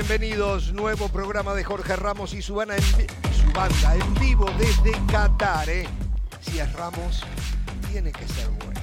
Bienvenidos. Nuevo programa de Jorge Ramos y su, banda en, su banda en vivo desde Qatar. ¿eh? Si es Ramos, tiene que ser bueno.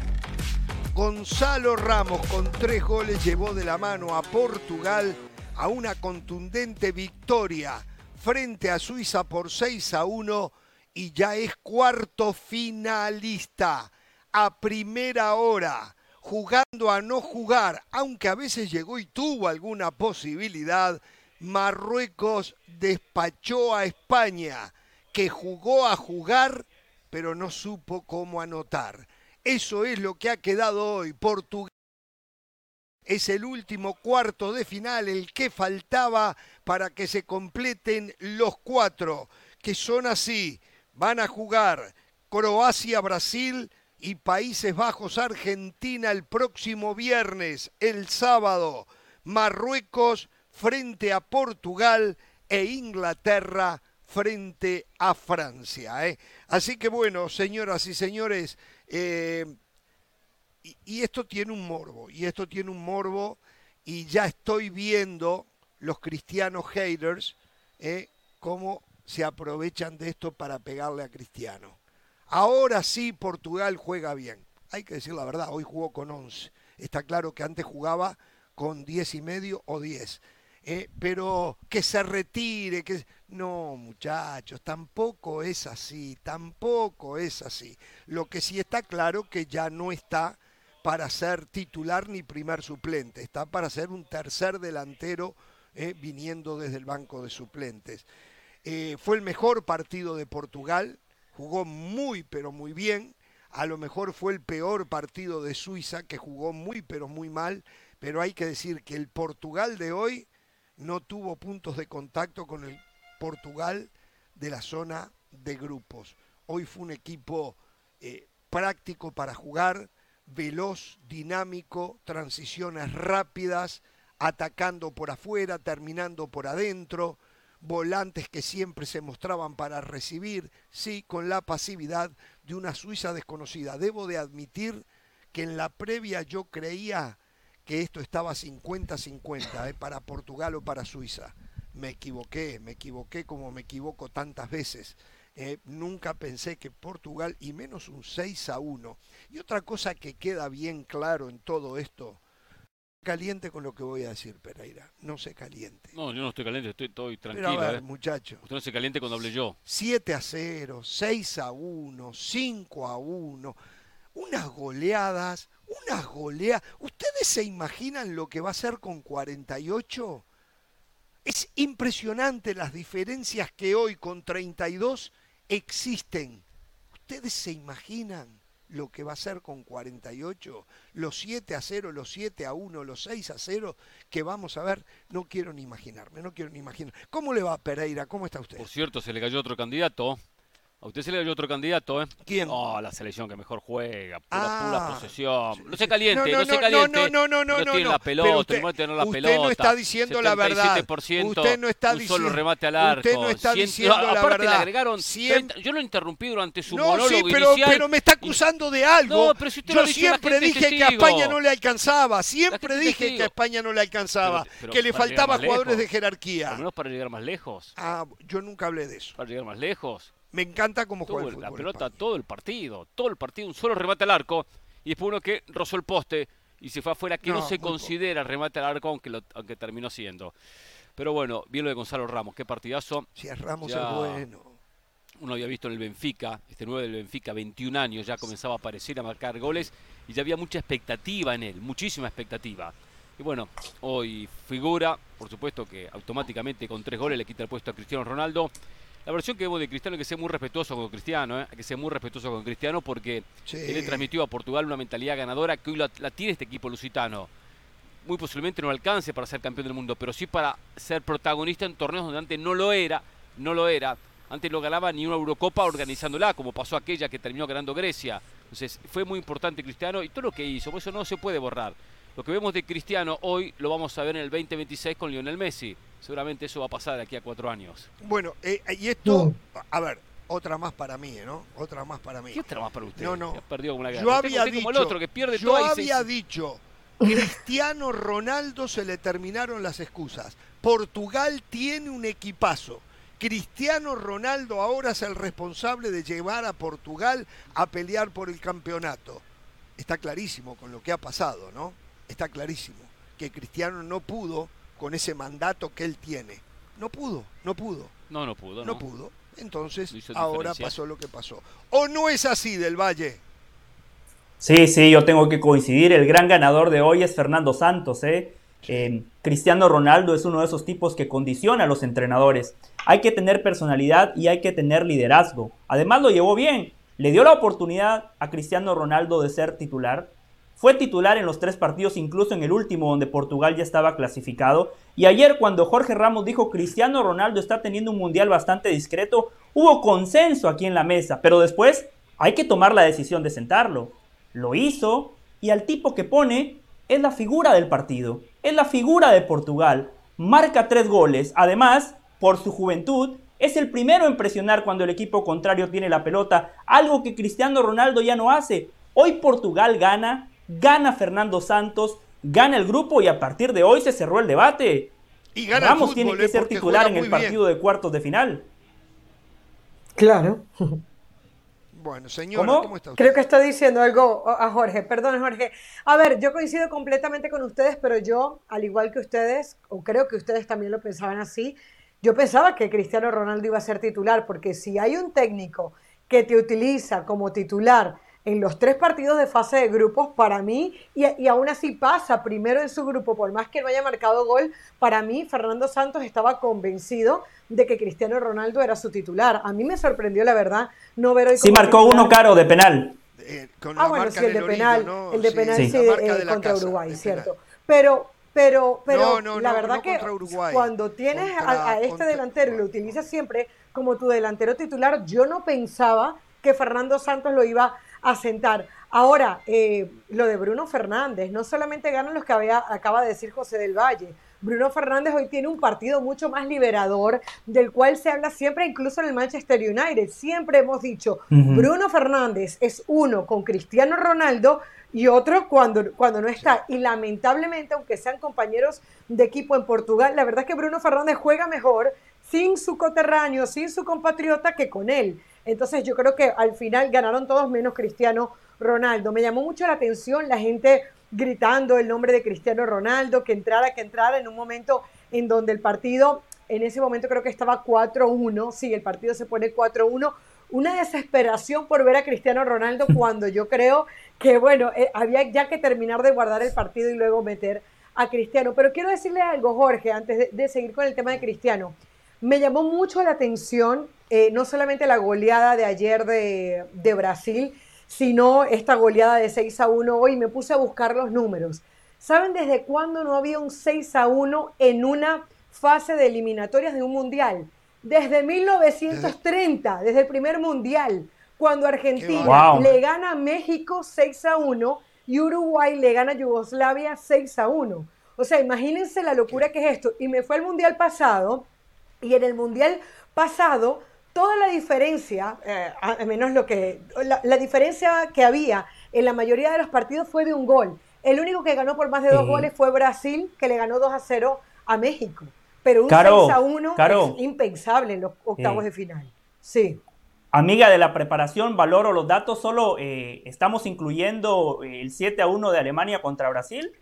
Gonzalo Ramos con tres goles llevó de la mano a Portugal a una contundente victoria frente a Suiza por 6 a 1 y ya es cuarto finalista a primera hora jugando a no jugar, aunque a veces llegó y tuvo alguna posibilidad, Marruecos despachó a España, que jugó a jugar, pero no supo cómo anotar. Eso es lo que ha quedado hoy. Portugal es el último cuarto de final, el que faltaba para que se completen los cuatro, que son así. Van a jugar Croacia-Brasil, y Países Bajos Argentina el próximo viernes, el sábado, Marruecos frente a Portugal e Inglaterra frente a Francia. ¿eh? Así que bueno, señoras y señores, eh, y, esto tiene un morbo, y esto tiene un morbo, y ya estoy viendo los cristianos haters ¿eh? cómo se aprovechan de esto para pegarle a Cristiano. Ahora sí Portugal juega bien. Hay que decir la verdad, hoy jugó con 11. Está claro que antes jugaba con 10 y medio o 10. Eh, pero que se retire, que... No, muchachos, tampoco es así, tampoco es así. Lo que sí está claro que ya no está para ser titular ni primer suplente, está para ser un tercer delantero eh, viniendo desde el banco de suplentes. Eh, fue el mejor partido de Portugal, jugó muy pero muy bien. A lo mejor fue el peor partido de Suiza, que jugó muy pero muy mal, pero hay que decir que el Portugal de hoy no tuvo puntos de contacto con el Portugal de la zona de grupos. Hoy fue un equipo eh, práctico para jugar, veloz, dinámico, transiciones rápidas, atacando por afuera, terminando por adentro, volantes que siempre se mostraban para recibir, sí, con la pasividad de una Suiza desconocida. Debo de admitir que en la previa yo creía que esto estaba 50-50 ¿eh? para Portugal o para Suiza. Me equivoqué, me equivoqué como me equivoco tantas veces. Eh, nunca pensé que Portugal, y menos un 6 a 1. Y otra cosa que queda bien claro en todo esto, caliente con lo que voy a decir, Pereira. No se caliente. No, yo no estoy caliente, estoy, estoy tranquilo. Pero a ver, ¿eh? muchacho. Usted no se caliente cuando hable yo. 7 a 0, 6 a 1, 5 a 1. Unas goleadas, unas goleadas. ¿Ustedes se imaginan lo que va a ser con 48? Es impresionante las diferencias que hoy con 32 existen. ¿Ustedes se imaginan? Lo que va a ser con 48, los 7 a 0, los 7 a 1, los 6 a 0 que vamos a ver, no quiero ni imaginarme, no quiero ni imaginar. ¿Cómo le va Pereira? ¿Cómo está usted? Por cierto, se le cayó otro candidato. A usted se le dio otro candidato, ¿eh? ¿Quién? Oh, la selección que mejor juega, pura, Ah. pura posesión. No se caliente, No, no, no, se caliente. no, no, no, no, no, tiene no. la pelota, usted- no tiene la usted pelota. no está diciendo la verdad. 77%, Usted no está diciendo- solo remate al arco. usted no está Cien- diciendo la aparte verdad. le agregaron Siempre- 30 yo lo interrumpí durante su No, monólogo sí, pero, inicial. pero me está acusando de algo. No, pero si usted lo Yo dice, siempre dije que a. España no le alcanzaba. Siempre dije que a España no le alcanzaba. Pero- pero que le faltaba jugadores lejos. de jerarquía. Al menos para llegar más lejos. Ah, yo nunca hablé de eso. Para llegar más lejos. Me encanta cómo Tuvo juega el la pelota España. todo el partido, todo el partido, un solo remate al arco y después uno que rozó el poste y se fue afuera, que no, No, se muy poco. considera remate al arco, aunque, lo- aunque terminó siendo. Pero bueno, bien lo de Gonzalo Ramos, qué partidazo. Si es Ramos Ya. es bueno. Uno había visto en el Benfica, este 9 del Benfica, 21 años, ya comenzaba a aparecer, a marcar goles y ya había mucha expectativa en él, muchísima expectativa. Y bueno, hoy figura, por supuesto que automáticamente con tres goles le quita el puesto a Cristiano Ronaldo. La versión que vemos de Cristiano hay que ser muy respetuoso con Cristiano, ¿eh? que ser muy respetuoso con Cristiano porque Sí. él le transmitió a Portugal una mentalidad ganadora que hoy la, la tiene este equipo lusitano. Muy posiblemente no alcance para ser campeón del mundo, pero sí para ser protagonista en torneos donde antes no lo era, no lo era. Antes no ganaba ni una Eurocopa organizándola, como pasó aquella que terminó ganando Grecia. Entonces fue muy importante Cristiano y todo lo que hizo, por eso no se puede borrar. Lo que vemos de Cristiano hoy lo vamos a ver en el 2026 con Lionel Messi. Seguramente eso va a pasar de aquí a cuatro años. Bueno, eh, y esto, a ver, otra más para mí, ¿no? Otra más para mí. ¿Qué otra más para usted? No, no. Perdió como una guerra. Yo Usted- había usted como dicho, el otro que pierde yo todo y se- había dicho Cristiano Ronaldo se le terminaron las excusas. Portugal tiene un equipazo. Cristiano Ronaldo ahora es el responsable de llevar a Portugal a pelear por el campeonato. Está clarísimo con lo que ha pasado, ¿no? Está clarísimo que Cristiano no pudo con ese mandato que él tiene. No pudo, no pudo. No, no pudo. No, pudo. Entonces, ahora pasó lo que pasó. ¿O no es así del Valle? Sí, sí, yo tengo que coincidir. El gran ganador de hoy es Fernando Santos. ¿eh? Eh, Cristiano Ronaldo es uno de esos tipos que condiciona a los entrenadores. Hay que tener personalidad y hay que tener liderazgo. Además lo llevó bien. Le dio la oportunidad a Cristiano Ronaldo de ser titular. Fue titular en los tres partidos, incluso en el último donde Portugal ya estaba clasificado. Y ayer cuando Jorge Ramos dijo Cristiano Ronaldo está teniendo un mundial bastante discreto, hubo consenso aquí en la mesa. Pero después hay que tomar la decisión de sentarlo. Lo hizo y al tipo que pone es la figura del partido, es la figura de Portugal. Marca tres goles, además, por su juventud, es el primero en presionar cuando el equipo contrario tiene la pelota, algo que Cristiano Ronaldo ya no hace. Hoy Portugal gana, gana Fernando Santos, gana el grupo y a partir de hoy se cerró el debate. Y Ramos tiene que ¿eh? ser titular en el partido de cuartos de final. Claro. Bueno, señora, ¿cómo, está usted? Creo que está diciendo algo a Jorge. Perdón, Jorge. A ver, yo coincido completamente con ustedes, pero yo, al igual que ustedes, o creo que ustedes también lo pensaban así, yo pensaba que Cristiano Ronaldo iba a ser titular, porque si hay un técnico que te utiliza como titular en los tres partidos de fase de grupos, para mí, y, y, aún así pasa primero en su grupo, por más que no haya marcado gol, para mí Fernando Santos estaba convencido de que Cristiano Ronaldo era su titular. A mí me sorprendió, la verdad, no ver hoy. Sí, marcó uno caro de penal. Eh, ah, bueno, sí, el de penal, el de penal, sí, eh, contra Uruguay, cierto. Pero, pero, pero la verdad que cuando tienes a, este delantero y lo utilizas siempre como tu delantero titular, yo no pensaba que Fernando Santos lo iba asentar. Ahora, eh, lo de Bruno Fernández, no solamente ganan los que había, acaba de decir José del Valle. Bruno Fernández hoy tiene un partido mucho más liberador, del cual se habla siempre, incluso en el Manchester United. Siempre hemos dicho, Bruno Fernández es uno con Cristiano Ronaldo y otro cuando, cuando no está. Y lamentablemente, aunque sean compañeros de equipo en Portugal, la verdad es que Bruno Fernández juega mejor sin su coterráneo, sin su compatriota que con él. Entonces yo creo que al final ganaron todos menos Cristiano Ronaldo. Me llamó mucho la atención la gente gritando el nombre de Cristiano Ronaldo, que entrara, que entrara en un momento en donde el partido, en ese momento creo que estaba 4-1, sí, el partido se pone 4-1, una desesperación por ver a Cristiano Ronaldo cuando yo creo que, bueno, eh, había ya que terminar de guardar el partido y luego meter a Cristiano. Pero quiero decirle algo, Jorge, antes de seguir con el tema de Cristiano. Me llamó mucho la atención eh, no solamente la goleada de ayer de, Brasil, sino esta goleada de 6 a 1 hoy. Me puse a buscar los números. ¿Saben desde cuándo no había un 6 a 1 en una fase de eliminatorias de un mundial? Desde 1930, desde el primer mundial, cuando Argentina le gana a México 6 a 1 y Uruguay le gana a Yugoslavia 6 a 1. O sea, imagínense la locura que es esto. Y me fue el mundial pasado y en el mundial pasado, toda la diferencia, eh, a menos lo que, la, diferencia que había en la mayoría de los partidos fue de un gol. El único que ganó por más de dos goles fue Brasil, que le ganó 2 a 0 a México. Pero un 6 a 1 es impensable en los octavos de final. Sí. Amiga de la preparación, valoro los datos. Solo eh, estamos incluyendo el 7 a 1 de Alemania contra Brasil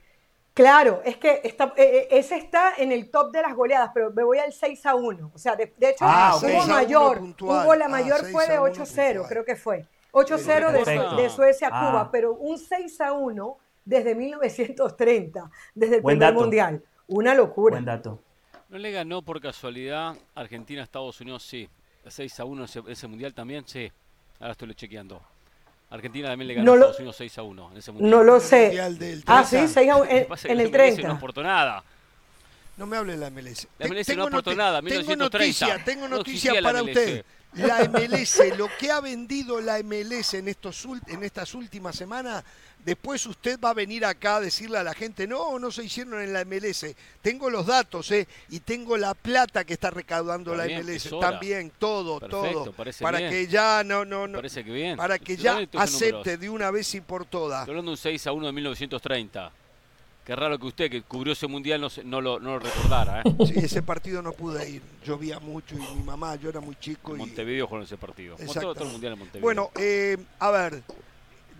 Claro, es que está, eh, eh, ese está en el top de las goleadas, pero me voy al 6 a 1. O sea, de, hecho, ah, hubo mayor. Hubo la ah, mayor fue de 8 a 0, creo que fue. 8 a 0 de, Suecia a Cuba, ah. pero un 6 a 1 desde 1930, desde el primer mundial. Una locura. Buen dato. ¿No le ganó por casualidad Argentina a Estados Unidos? Sí. 6 a 1 ese, ese mundial también, sí. Ahora estoy chequeando. Argentina también le ganó a Estados Unidos 6 a 1 en ese mundial. No lo sé. Ah, sí, 6 a 1 en, el 30. No aportó nada. No me hable de la MLS. La MLS no aportó nada, Tengo noticia, tengo noticia para usted. La MLS, lo que ha vendido la MLS en, estos, en estas últimas semanas Después usted va a venir acá a decirle a la gente, no, no se hicieron en la MLS. Tengo los datos, ¿eh? Y tengo la plata que está recaudando la MLS. También, todo, todo. Para que ya, no, no, no. Parece que bien. Para que ya acepte de una vez y por todas. Estoy hablando de un 6 a 1 de 1930. Qué raro que usted, que cubrió ese mundial, no, no, lo, no lo recordara. ¿eh? Sí, ese partido no pude ir. Llovía mucho y mi mamá, yo era muy chico. En Montevideo jugó ese partido. Todo, todo el mundial en Montevideo. Bueno, eh, a ver,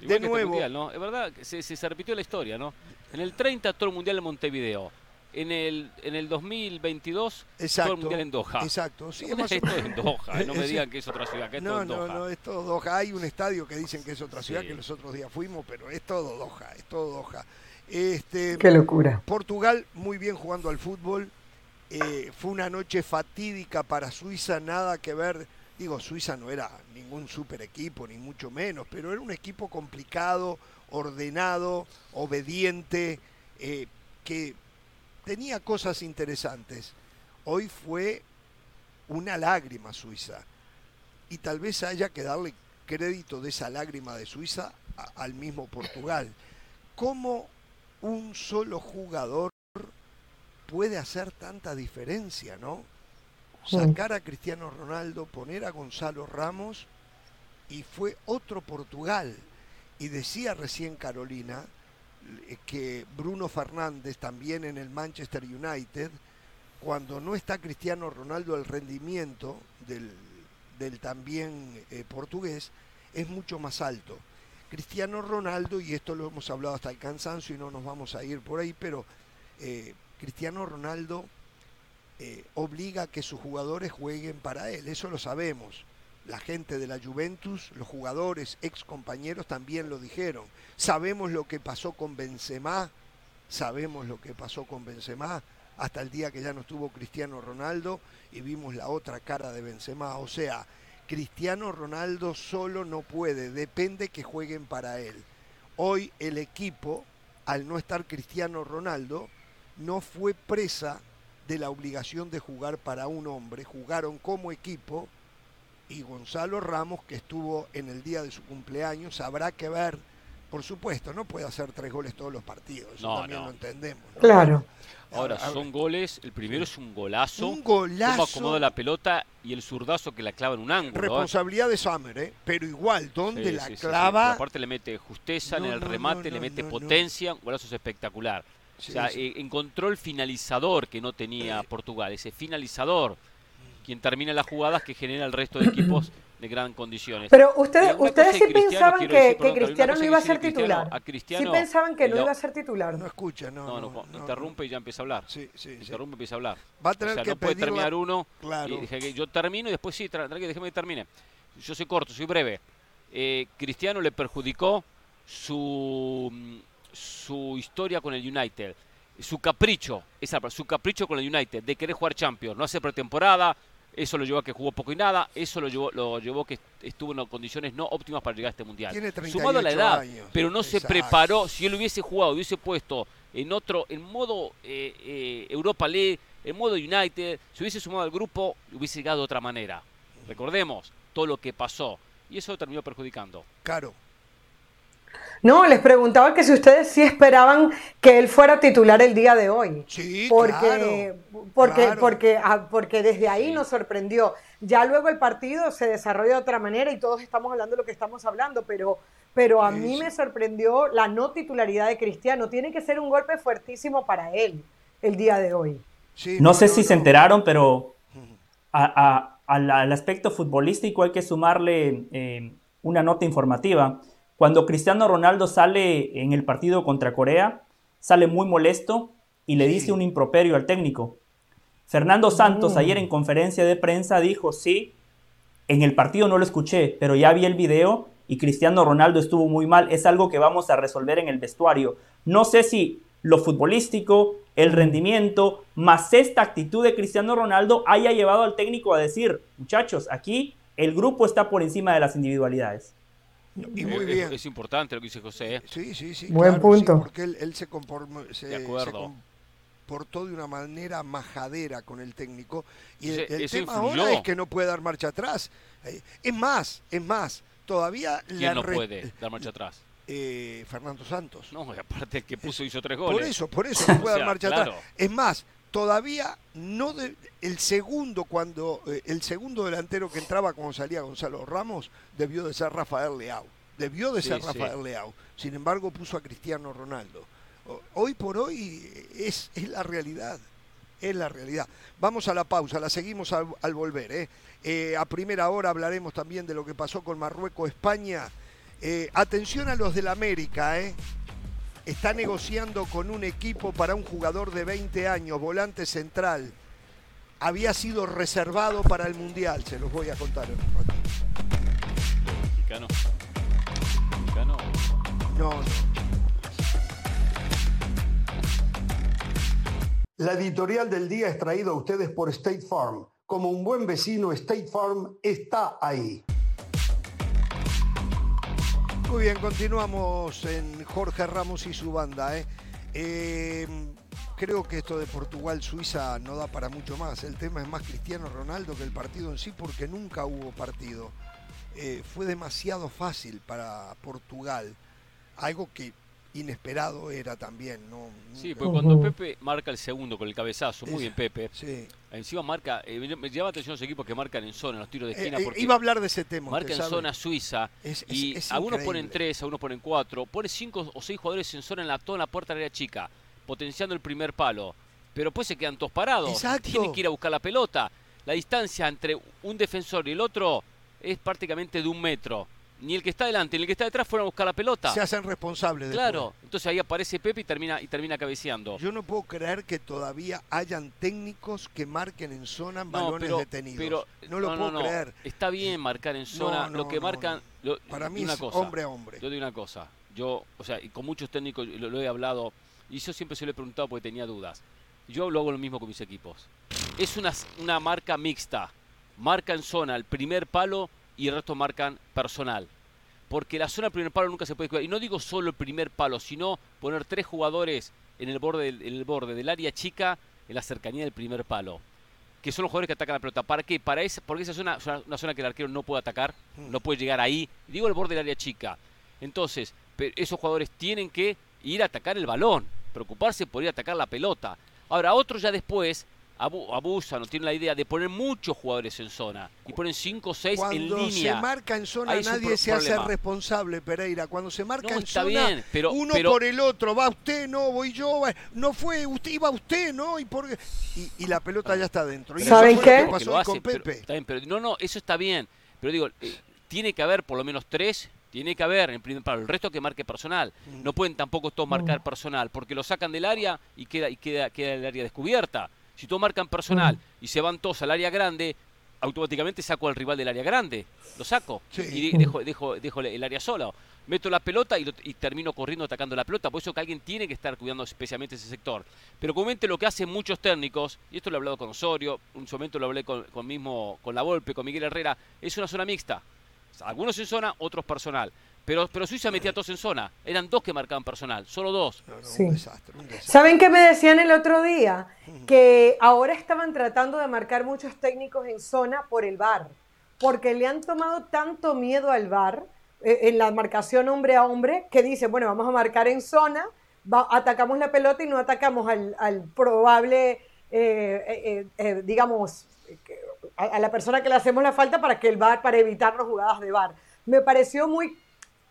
de este nuevo. Mundial, ¿no? Es verdad, se, se, repitió la historia, ¿no? En el 30 todo el mundial en Montevideo. En el, en el 2022 todo el mundial en Doha. Exacto. Sí, esto es en Doha, no me digan que es otra ciudad, que es no, todo en Doha. No, no, es todo Doha. Hay un estadio que dicen que es otra ciudad, que los otros días fuimos, pero es todo Doha, es todo Doha. Este, Qué locura. Portugal muy bien jugando al fútbol. Eh, fue una noche fatídica para Suiza, nada que ver. Digo, Suiza no era ningún super equipo, ni mucho menos, pero era un equipo complicado, ordenado, obediente, eh, que tenía cosas interesantes. Hoy fue una lágrima Suiza. Y tal vez haya que darle crédito de esa lágrima de Suiza al mismo Portugal. ¿Cómo un solo jugador puede hacer tanta diferencia, ¿no? Sacar a Cristiano Ronaldo, poner a Gonzalo Ramos y fue otro Portugal. Y decía recién Carolina eh, que Bruno Fernández también en el Manchester United, cuando no está Cristiano Ronaldo, el rendimiento del, también eh, portugués es mucho más alto. Cristiano Ronaldo, y esto lo hemos hablado hasta el cansancio y no nos vamos a ir por ahí, pero eh, Cristiano Ronaldo eh, obliga a que sus jugadores jueguen para él, eso lo sabemos. La gente de la Juventus, los jugadores, ex compañeros también lo dijeron. Sabemos lo que pasó con Benzema, sabemos lo que pasó con Benzema hasta el día que ya no estuvo Cristiano Ronaldo y vimos la otra cara de Benzema. O sea, Cristiano Ronaldo solo no puede, depende que jueguen para él. Hoy el equipo, al no estar Cristiano Ronaldo, no fue presa de la obligación de jugar para un hombre, jugaron como equipo y Gonzalo Ramos, que estuvo en el día de su cumpleaños, habrá que ver, por supuesto, no puede hacer tres goles todos los partidos, eso también lo entendemos. Claro. Ahora, son goles, el primero es un golazo. Un golazo. Cómo acomoda la pelota y el zurdazo que la clava en un ángulo. ¿eh? Responsabilidad de Summer, ¿eh? Pero igual, ¿dónde la clava? aparte le mete justeza en el remate, le mete potencia, un golazo es espectacular. o sea, eh, encontró el finalizador que no tenía eh. Portugal, ese finalizador, quien termina las jugadas que genera el resto de equipos de gran condiciones. Pero ustedes, ustedes sí pensaban que, Cristiano no iba a ser titular. A Cristiano, sí pensaban que no iba a ser titular. No escucha, no. No, no, interrumpe y ya empieza a hablar. Sí, sí, interrumpe y empieza a hablar. Va a tener o sea, que no puede terminar uno. Claro. Y que yo termino y después sí, déjeme que termine. Yo soy corto, soy breve. Eh, Cristiano le perjudicó su, su historia con el United. Su capricho, esa, su capricho con el United de querer jugar Champions, no hace pretemporada, eso lo llevó a que jugó poco y nada, eso lo llevó, lo llevó a que estuvo en condiciones no óptimas para llegar a este mundial. Sumado a la edad, pero no se preparó, si él hubiese jugado, hubiese puesto en otro, en modo eh, eh, Europa League, en modo United, si hubiese sumado al grupo, hubiese llegado de otra manera. Recordemos todo lo que pasó. Y eso terminó perjudicando. Claro, no, les preguntaba que si ustedes sí esperaban que él fuera titular el día de hoy. Sí, porque, claro, porque, porque, ah, porque desde ahí nos sorprendió. Ya luego el partido se desarrolla de otra manera y todos estamos hablando de lo que estamos hablando, pero, pero a mí me sorprendió la no titularidad de Cristiano. Tiene que ser un golpe fuertísimo para él el día de hoy. no, sé si se enteraron, pero al, aspecto futbolístico hay que sumarle eh, una nota informativa. Cuando Cristiano Ronaldo sale en el partido contra Corea, sale muy molesto y le dice un improperio al técnico. Fernando Santos mm. ayer en conferencia de prensa dijo, sí, en el partido no lo escuché, pero ya vi el video y Cristiano Ronaldo estuvo muy mal. Es algo que vamos a resolver en el vestuario. No sé si lo futbolístico, el rendimiento, más esta actitud de Cristiano Ronaldo haya llevado al técnico a decir, muchachos, aquí el grupo está por encima de las individualidades. Y muy bien. Es, importante lo que dice José. ¿eh? Sí, sí, sí. Buen punto. porque él, se, comportó de una manera majadera con el técnico. Y el, tema ahora es que no puede dar marcha atrás. Eh, es más, es más. Todavía ¿Quién no puede dar marcha atrás? Eh, Fernando Santos. No, aparte el que puso hizo tres goles. Por eso, por eso no puede dar marcha atrás. Es más, todavía no de, el segundo cuando eh, el segundo delantero que entraba cuando salía Gonzalo Ramos debió de ser Rafael Leao debió de ser Rafael Leao sin embargo puso a Cristiano Ronaldo Hoy por hoy es, es la realidad es la realidad. Vamos a la pausa, la seguimos al, volver. ¿eh? ¿eh? a primera hora hablaremos también de lo que pasó con Marruecos-España. Eh, atención a los del América, ¿eh? Está negociando con un equipo para un jugador de 20 años, volante central. Había sido reservado para el Mundial, se los voy a contar en un ratito. ¿Mexicano? ¿Mexicano? No, no. La editorial del día es traída a ustedes por State Farm. Como un buen vecino, State Farm está ahí. Muy bien, continuamos en Jorge Ramos y su banda. ¿eh? Eh, creo que esto de Portugal-Suiza no da para mucho más. El tema es más Cristiano Ronaldo que el partido en sí porque nunca hubo partido. Eh, fue demasiado fácil para Portugal. Algo que inesperado era también. ¿no? Sí, porque cuando Pepe marca el segundo con el cabezazo, muy bien Pepe, sí. encima marca, eh, me llama atención los equipos que marcan en zona, los tiros de esquina. Eh, eh, iba a hablar de ese tema. Marca en zona suiza y algunos ponen tres, algunos ponen cuatro, pone cinco o seis jugadores en zona en la, toda la puerta de la chica, potenciando el primer palo. Pero después se quedan todos parados. Exacto. Tienen que ir a buscar la pelota. La distancia entre un defensor y el otro es prácticamente de un metro ni el que está delante ni el que está detrás fueron a buscar la pelota. Se hacen responsables. Claro, entonces ahí aparece Pepe y termina, y termina cabeceando. Yo no puedo creer que todavía hayan técnicos que marquen en zona balones detenidos. Pero, no lo puedo creer. Está bien marcar en zona. lo que marcan. Para mí es hombre a hombre. Yo digo una cosa. Yo, o sea, y con muchos técnicos lo, he hablado. Y yo siempre se lo he preguntado porque tenía dudas. Yo lo hago lo mismo con mis equipos. Es una, una marca mixta. Marca en zona el primer palo y el resto marcan personal. Porque la zona del primer palo nunca se puede cuidar. Y no digo solo el primer palo, sino poner tres jugadores en el borde del, el borde del área chica, en la cercanía del primer palo. Que son los jugadores que atacan la pelota. ¿Para qué? Para esa, porque esa es una, una zona que el arquero no puede atacar, mm. no puede llegar ahí. Digo el borde del área chica. Entonces, esos jugadores tienen que ir a atacar el balón, preocuparse por ir a atacar la pelota. Ahora, otros ya después abusan o tienen la idea de poner muchos jugadores en zona y ponen 5 o 6 en línea. Cuando se marca en zona nadie se hace responsable, Pereira. Cuando se marca en zona, pero, uno por el otro, va usted, no, voy yo, no fue, usted iba usted, ¿no? Y, por, y, la pelota ya está dentro. ¿Saben qué? pasó con Pepe. no, no, eso está bien. Pero digo, eh, tiene que haber por lo menos tres tiene que haber en primer palo. El resto que marque personal. No pueden tampoco todos marcar personal, porque lo sacan del área y queda, y queda, queda el área descubierta. Si tú marcan personal y se van todos al área grande, automáticamente saco al rival del área grande. Lo saco y dejo, dejo, dejo, el área sola. Meto la pelota y, termino corriendo atacando la pelota. Por eso que alguien tiene que estar cuidando especialmente ese sector. Pero comente lo que hacen muchos técnicos, y esto lo he hablado con Osorio, un momento lo hablé con, mismo con la Volpe, con Miguel Herrera, es una zona mixta. Algunos en zona, otros personal. Pero, pero Suiza metía todos en zona. Eran dos que marcaban personal, solo dos. un, desastre, ¿Saben qué me decían el otro día? Que ahora estaban tratando de marcar muchos técnicos en zona por el bar. Porque le han tomado tanto miedo al bar eh, en la marcación hombre a hombre que dice, bueno, vamos a marcar en zona, atacamos la pelota y no atacamos al, probable, eh, eh, digamos, a, a la persona que le hacemos la falta para que el bar, para evitar las jugadas de bar. Me pareció muy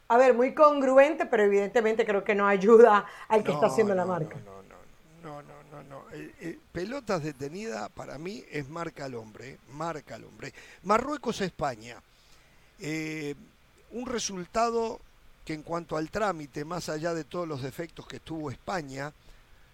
a ver, muy congruente, pero evidentemente creo que no ayuda al que está haciendo la marca. No, no, no, no, no, no. Eh, eh, pelotas detenidas para mí es marca al hombre, marca al hombre. Marruecos-España. Eh, un resultado que en cuanto al trámite, más allá de todos los defectos que tuvo España,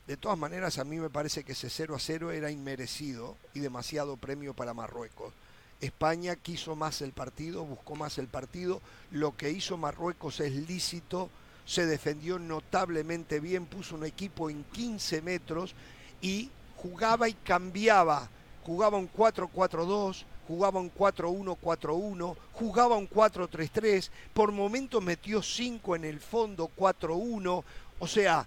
de todas maneras a mí me parece que ese 0 a 0 era inmerecido y demasiado premio para Marruecos. España quiso más el partido, buscó más el partido. Lo que hizo Marruecos es lícito, se defendió notablemente bien, puso un equipo en 15 metros y jugaba y cambiaba. Jugaba un 4-4-2, jugaba un 4-1-4-1, jugaba un 4-3-3, por momentos metió 5 en el fondo, 4-1, o sea,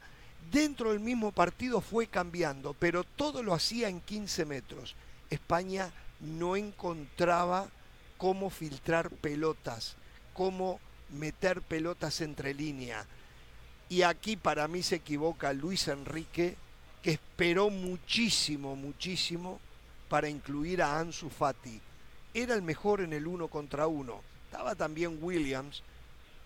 dentro del mismo partido fue cambiando, pero todo lo hacía en 15 metros. España no encontraba cómo filtrar pelotas, cómo meter pelotas entre línea. Y aquí para mí se equivoca Luis Enrique, que esperó muchísimo, muchísimo para incluir a Ansu Fati. Era el mejor en el uno contra uno. Estaba también Williams,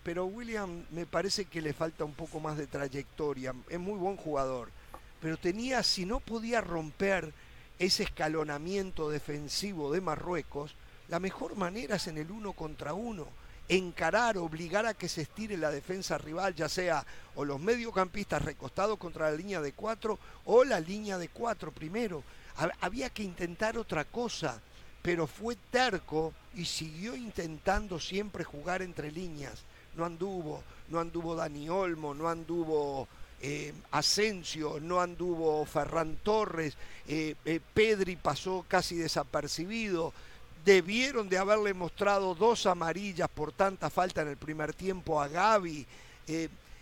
pero William me parece que le falta un poco más de trayectoria. Es muy buen jugador, pero tenía, si no podía romper ese escalonamiento defensivo de Marruecos, la mejor manera es en el uno contra uno. Encarar, obligar a que se estire la defensa rival, ya sea o los mediocampistas recostados contra la línea de cuatro o la línea de cuatro primero. Había que intentar otra cosa, pero fue terco y siguió intentando siempre jugar entre líneas. No anduvo, no anduvo Dani Olmo, no anduvo eh, Asensio, no anduvo Ferran Torres, eh, eh, Pedri pasó casi desapercibido. Debieron de haberle mostrado dos amarillas por tanta falta en el primer tiempo a Gaby.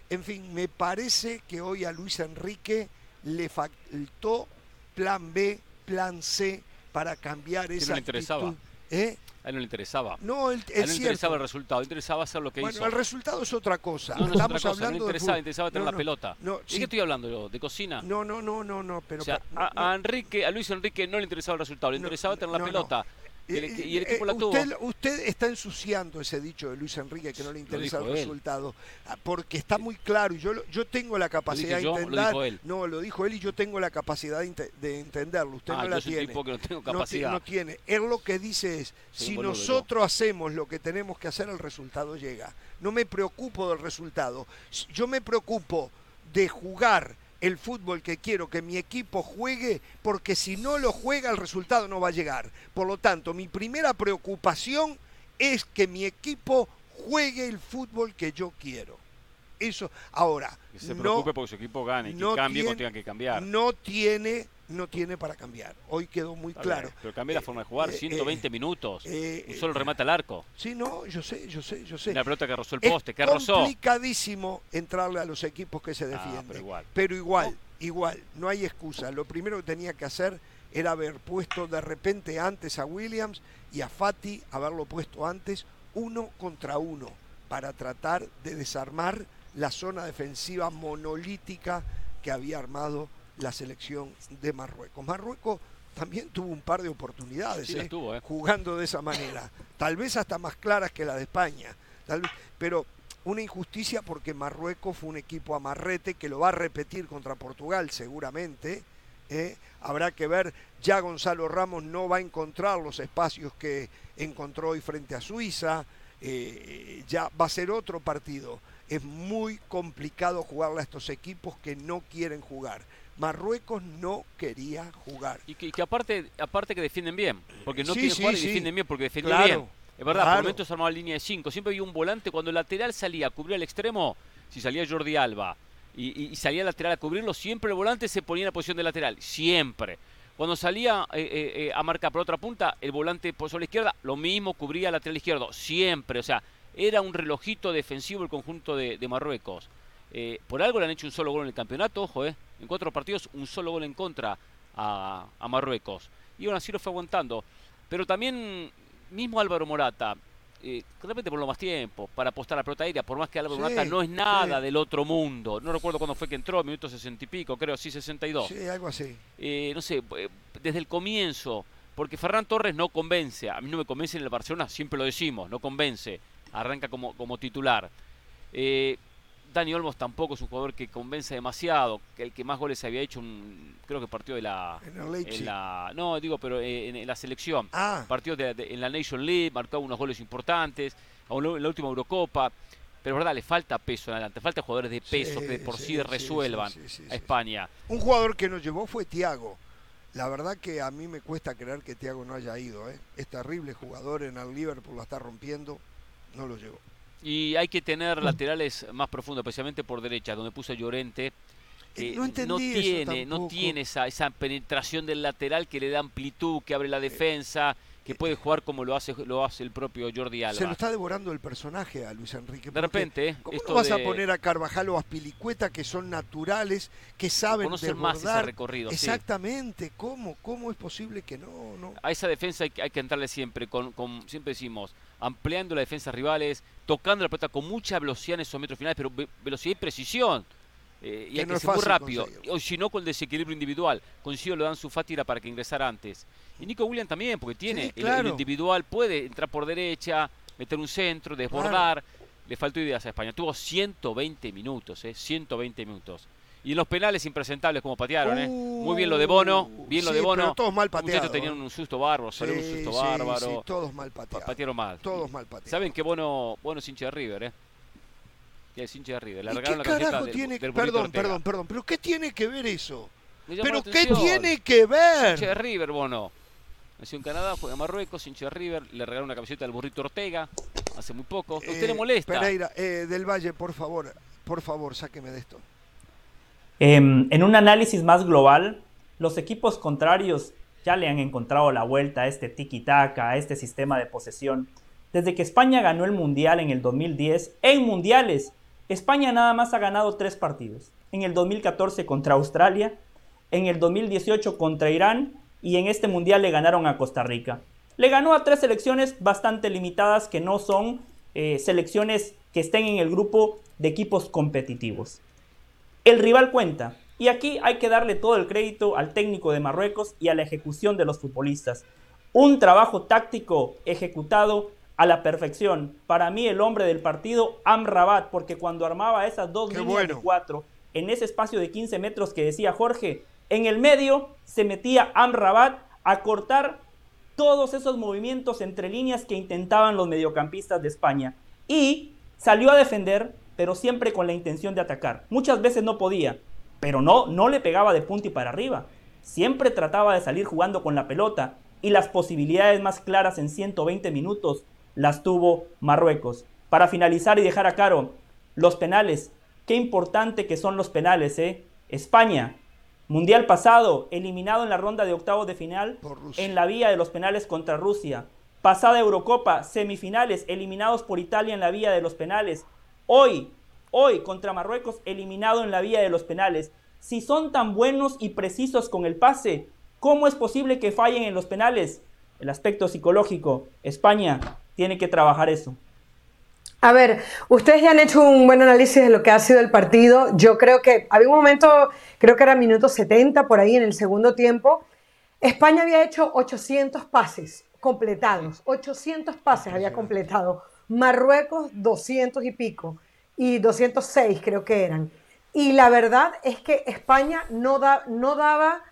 en fin, me parece que hoy a Luis Enrique le faltó plan B, plan C para cambiar esa no le. ¿Eh? A él no le interesaba. No, él, a él no le interesaba el resultado, le interesaba hacer lo que hizo. Bueno, el resultado es otra cosa. No, no Estamos es otra cosa. hablando no le interesaba, interesaba tener la pelota. No, ¿De qué estoy hablando? ¿De cocina? No, no, no, no, no. Pero, o sea, a, a, Enrique, a Luis Enrique no le interesaba el resultado, le interesaba tener la pelota. Y el, eh, equipo la tuvo. Usted, está ensuciando ese dicho de Luis Enrique que no le interesa el resultado, ah, porque está muy claro y yo, yo tengo la capacidad de entender. No, lo dijo él y yo tengo la capacidad de, entenderlo. Usted ah, no la tiene. no tengo capacidad. No, tiene. Él lo que dice es, si nosotros hacemos lo que tenemos que hacer, el resultado llega. No me preocupo del resultado. Yo me preocupo de jugar el fútbol que quiero que mi equipo juegue, porque si no lo juega el resultado no va a llegar. Por lo tanto, mi primera preocupación es que mi equipo juegue el fútbol que yo quiero. Eso, ahora. Que se preocupe porque su equipo gane, no que cambie cuando tenga que cambiar. No tiene no tiene para cambiar. Hoy quedó muy claro. pero cambia la forma de jugar, 120 eh, eh, minutos. Eh, un solo remate al arco. Sí, no, yo sé, yo sé, yo sé. La pelota que rozó el poste, que rozó. Es complicadísimo entrarle a los equipos que se ah, defienden. pero igual. Pero igual, igual, no hay excusa. Lo primero que tenía que hacer era haber puesto de repente antes a Williams y a Fati, haberlo puesto antes uno contra uno para tratar de desarmar la zona defensiva monolítica que había armado la selección de Marruecos. Marruecos también tuvo un par de oportunidades ¿eh? ¿eh? jugando de esa manera, tal vez hasta más claras que la de España, tal vez, pero una injusticia porque Marruecos fue un equipo amarrete que lo va a repetir contra Portugal seguramente. ¿eh? Habrá que ver, ya Gonzalo Ramos no va a encontrar los espacios que encontró hoy frente a Suiza, ya va a ser otro partido. Es muy complicado jugarle a estos equipos que no quieren jugar. Marruecos no quería jugar. Y que, aparte, aparte que defienden bien, porque no quieren jugar y defienden bien porque defienden bien. Es verdad, por momentos armaba línea de 5. Siempre había un volante cuando el lateral salía a cubrir al extremo, si salía Jordi Alba y, salía el lateral a cubrirlo, siempre el volante se ponía en la posición de lateral. Siempre. Cuando salía eh, eh, eh, a marcar por otra punta, el volante por la izquierda, lo mismo cubría el lateral izquierdo. Siempre. O sea, era un relojito defensivo el conjunto de, de Marruecos. por algo le han hecho un solo gol en el campeonato, ojo, eh en cuatro partidos un solo gol en contra a, Marruecos. Y aún así lo fue aguantando. Pero también mismo Álvaro Morata, eh, realmente por lo más tiempo para apostar a la pelota aérea, por más que Álvaro Morata no es nada del otro mundo. No recuerdo cuándo fue que entró, minuto sesenta y pico, creo, sí, 62. Sí, algo así. Eh, no sé, eh, desde el comienzo, porque Ferran Torres no convence, a mí no me convence en el Barcelona, siempre lo decimos, no convence, arranca como, como titular. Eh, Dani Olmos tampoco es un jugador que convence demasiado, el que más goles había hecho, un, creo que partió de la, en, la no digo, pero eh, en, la selección, ah. partió de, en la Nation League, marcó unos goles importantes, en la última Eurocopa, pero es verdad, le falta peso en adelante, falta jugadores de peso que por sí, resuelvan a España. Un jugador que nos llevó fue Tiago. La verdad que a mí me cuesta creer que Tiago no haya ido. ¿eh? Es terrible jugador en el Liverpool, lo está rompiendo, no lo llevó. Y hay que tener laterales más profundos, especialmente por derecha, donde puso Llorente. Eh, no, tiene, no tiene esa, esa penetración del lateral que le da amplitud, que abre la defensa, que puede jugar como lo hace lo hace el propio Jordi Alba. Se lo está devorando el personaje a Luis Enrique. De repente, ¿cómo esto vas a poner a Carvajal o a Spilicueta que son naturales, que saben Conocer más ese recorrido. Exactamente, ¿cómo cómo es posible que no, no? A esa defensa hay, hay que entrarle siempre con, con siempre decimos ampliando la defensa rivales, tocando la pelota con mucha velocidad en esos metros finales, pero velocidad y precisión. Eh, y hay que ser muy rápido. O si no, con el desequilibrio individual. Consigo lo dan su fátira para que ingresara antes. Y Nico William también, porque tiene el, individual, puede entrar por derecha, meter un centro, desbordar. le faltó ideas a España. Tuvo 120 minutos, ¿eh? 120 minutos. Y en los penales impresentables como patearon, ¿eh? Muy bien lo de Bono, bien lo de Bono. Pero todos mal pateados. tenían un susto bárbaro, sí, un susto bárbaro. todos mal pateados. Patearon mal. Todos mal pateados. Saben que Bono, Bono es hincha de River, ¿eh? Es hincha de River. Le ¿Y qué carajo tiene Perdón, perdón, perdón. ¿Pero qué tiene que ver eso? ¿Pero qué tiene que ver? Hincha de River, Bono. Nació en Canadá, juega en Marruecos, hincha de River. Le regalaron una camiseta del burrito Ortega hace muy poco. ¿Usted le eh, molesta? Pereira, eh, del Valle, por favor, por favor, sáqueme de esto. Em, en un análisis más global, los equipos contrarios ya le han encontrado la vuelta a este tiki-taka, a este sistema de posesión. Desde que España ganó el Mundial en el 2010, en Mundiales, España nada más ha ganado tres partidos. En el 2014 contra Australia, en el 2018 contra Irán y en este Mundial le ganaron a Costa Rica. Le ganó a tres selecciones bastante limitadas que no son eh, selecciones que estén en el grupo de equipos competitivos. El rival cuenta. Y aquí hay que darle todo el crédito al técnico de Marruecos y a la ejecución de los futbolistas. Un trabajo táctico ejecutado a la perfección. Para mí el hombre del partido, Amrabat, porque cuando armaba esas dos líneas de cuatro en ese espacio de 15 metros que decía Jorge, en el medio se metía Amrabat a cortar todos esos movimientos entre líneas que intentaban los mediocampistas de España. Y salió a defender pero siempre con la intención de atacar. Muchas veces no podía, pero no, no le pegaba de punta y para arriba. Siempre trataba de salir jugando con la pelota y las posibilidades más claras en 120 minutos las tuvo Marruecos. Para finalizar y dejar a Caro, los penales. Qué importante que son los penales, ¿eh? España, Mundial pasado, eliminado en la ronda de octavos de final en la vía de los penales contra Rusia. Pasada Eurocopa, semifinales, eliminados por Italia en la vía de los penales. Hoy, hoy contra Marruecos eliminado en la vía de los penales. Si son tan buenos y precisos con el pase, ¿cómo es posible que fallen en los penales? El aspecto psicológico. España tiene que trabajar eso. A ver, ustedes ya han hecho un buen análisis de lo que ha sido el partido. Yo creo que había un momento, creo que era minuto 70 por ahí en el segundo tiempo. España había hecho 800 pases completados. 800 pases había completado. Marruecos 200 y pico y 206 creo que eran. Y la verdad es que España no, da, no daba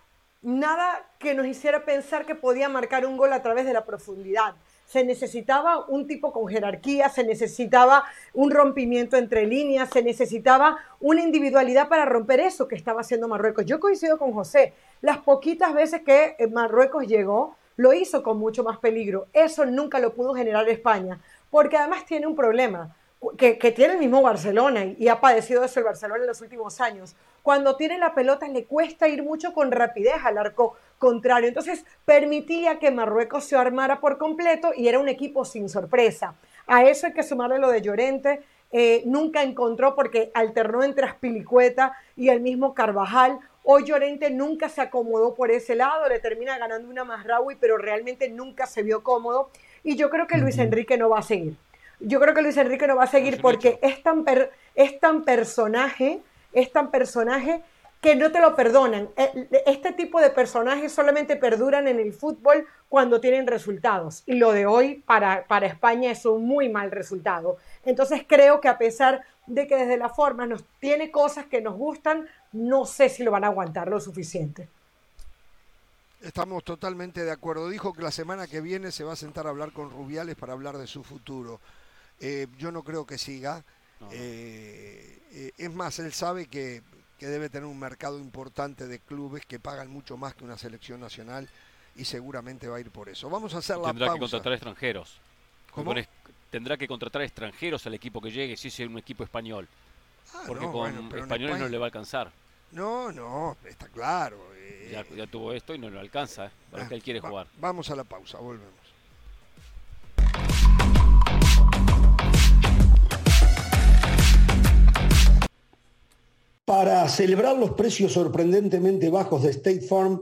nada que nos hiciera pensar que podía marcar un gol a través de la profundidad. Se necesitaba un tipo con jerarquía, se necesitaba un rompimiento entre líneas, se necesitaba una individualidad para romper eso que estaba haciendo Marruecos. Yo coincido con José, las poquitas veces que Marruecos llegó, lo hizo con mucho más peligro. Eso nunca lo pudo generar España porque además tiene un problema que, tiene el mismo Barcelona y, ha padecido eso el Barcelona en los últimos años. Cuando tiene la pelota le cuesta ir mucho con rapidez al arco contrario. Entonces permitía que Marruecos se armara por completo y era un equipo sin sorpresa. A eso hay que sumarle lo de Llorente. Eh, nunca encontró porque alternó entre Aspilicueta y el mismo Carvajal. Hoy Llorente nunca se acomodó por ese lado, le termina ganando una más Raúl, pero realmente nunca se vio cómodo. Y yo creo que Luis Enrique no va a seguir. Yo creo que Luis Enrique no va a seguir porque es tan, es tan personaje, es tan personaje que no te lo perdonan. Eh, este tipo de personajes solamente perduran en el fútbol cuando tienen resultados. Y lo de hoy para, para España es un muy mal resultado. Entonces creo que a pesar de que desde la forma nos tiene cosas que nos gustan, no sé si lo van a aguantar lo suficiente. Estamos totalmente de acuerdo. Dijo que la semana que viene se va a sentar a hablar con Rubiales para hablar de su futuro. Eh, yo no creo que siga. Eh, eh, es más, él sabe que, debe tener un mercado importante de clubes que pagan mucho más que una selección nacional y seguramente va a ir por eso. Vamos a hacer la Tendrá que contratar extranjeros. Tendrá que contratar extranjeros al equipo que llegue si es un equipo español. Ah, porque con españoles no le va a alcanzar. No, no, está claro. Ya, tuvo esto y no lo alcanza, para ah, que él quiere jugar. Vamos a la pausa, volvemos. Para celebrar los precios sorprendentemente bajos de State Farm,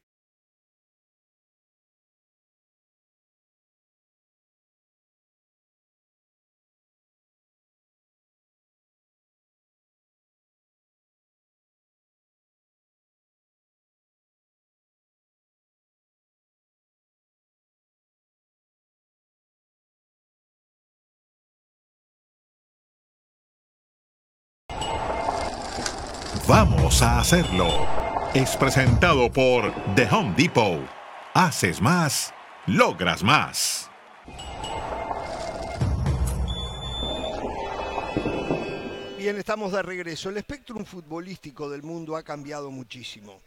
A hacerlo. Es presentado por The Home Depot. Haces más, logras más. Bien, estamos de regreso. El espectro futbolístico del mundo ha cambiado muchísimo.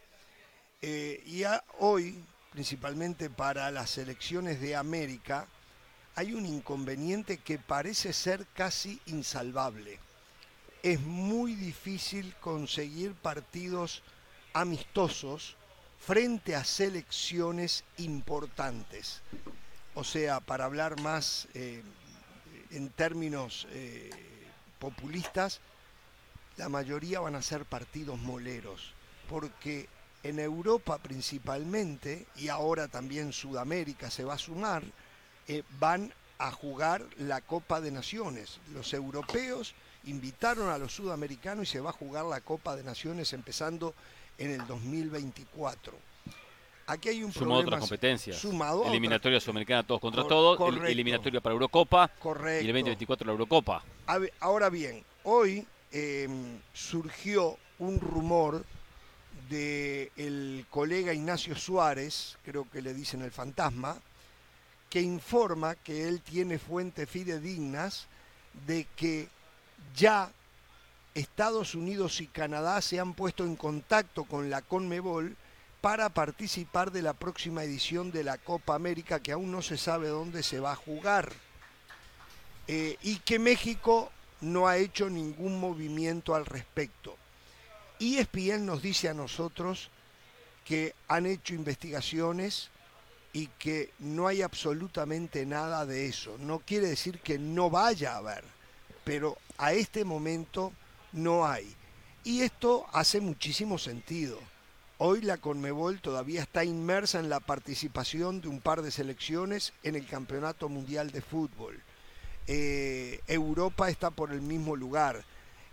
Eh, y hoy, principalmente para las selecciones de América, hay un inconveniente que parece ser casi insalvable. Es muy difícil conseguir partidos amistosos frente a selecciones importantes. O sea, para hablar más eh, en términos eh, populistas, la mayoría van a ser partidos moleros, porque en Europa principalmente, y ahora también Sudamérica se va a sumar, eh, van a jugar la Copa de Naciones. Los europeos invitaron a los sudamericanos y se va a jugar la Copa de Naciones empezando en el 2024. Aquí hay un Sumado otras competencias. Sumado eliminatoria sudamericana todos contra todos, eliminatoria para Eurocopa Correcto. y el 2024 la Eurocopa. Ahora bien, hoy em, surgió un rumor del el colega Ignacio Suárez, creo que le dicen el fantasma, que informa que él tiene fuentes fidedignas de que ya Estados Unidos y Canadá se han puesto en contacto con la Conmebol para participar de la próxima edición de la Copa América que aún no se sabe dónde se va a jugar. Eh, y que México no ha hecho ningún movimiento al respecto. Y ESPN nos dice a nosotros que han hecho investigaciones y que no hay absolutamente nada de eso. No quiere decir que no vaya a haber, pero a este momento no hay. Y esto hace muchísimo sentido Hoy la Conmebol todavía está inmersa en la participación de un par de selecciones en el Campeonato Mundial de Fútbol. Eh, Europa está por el mismo lugar.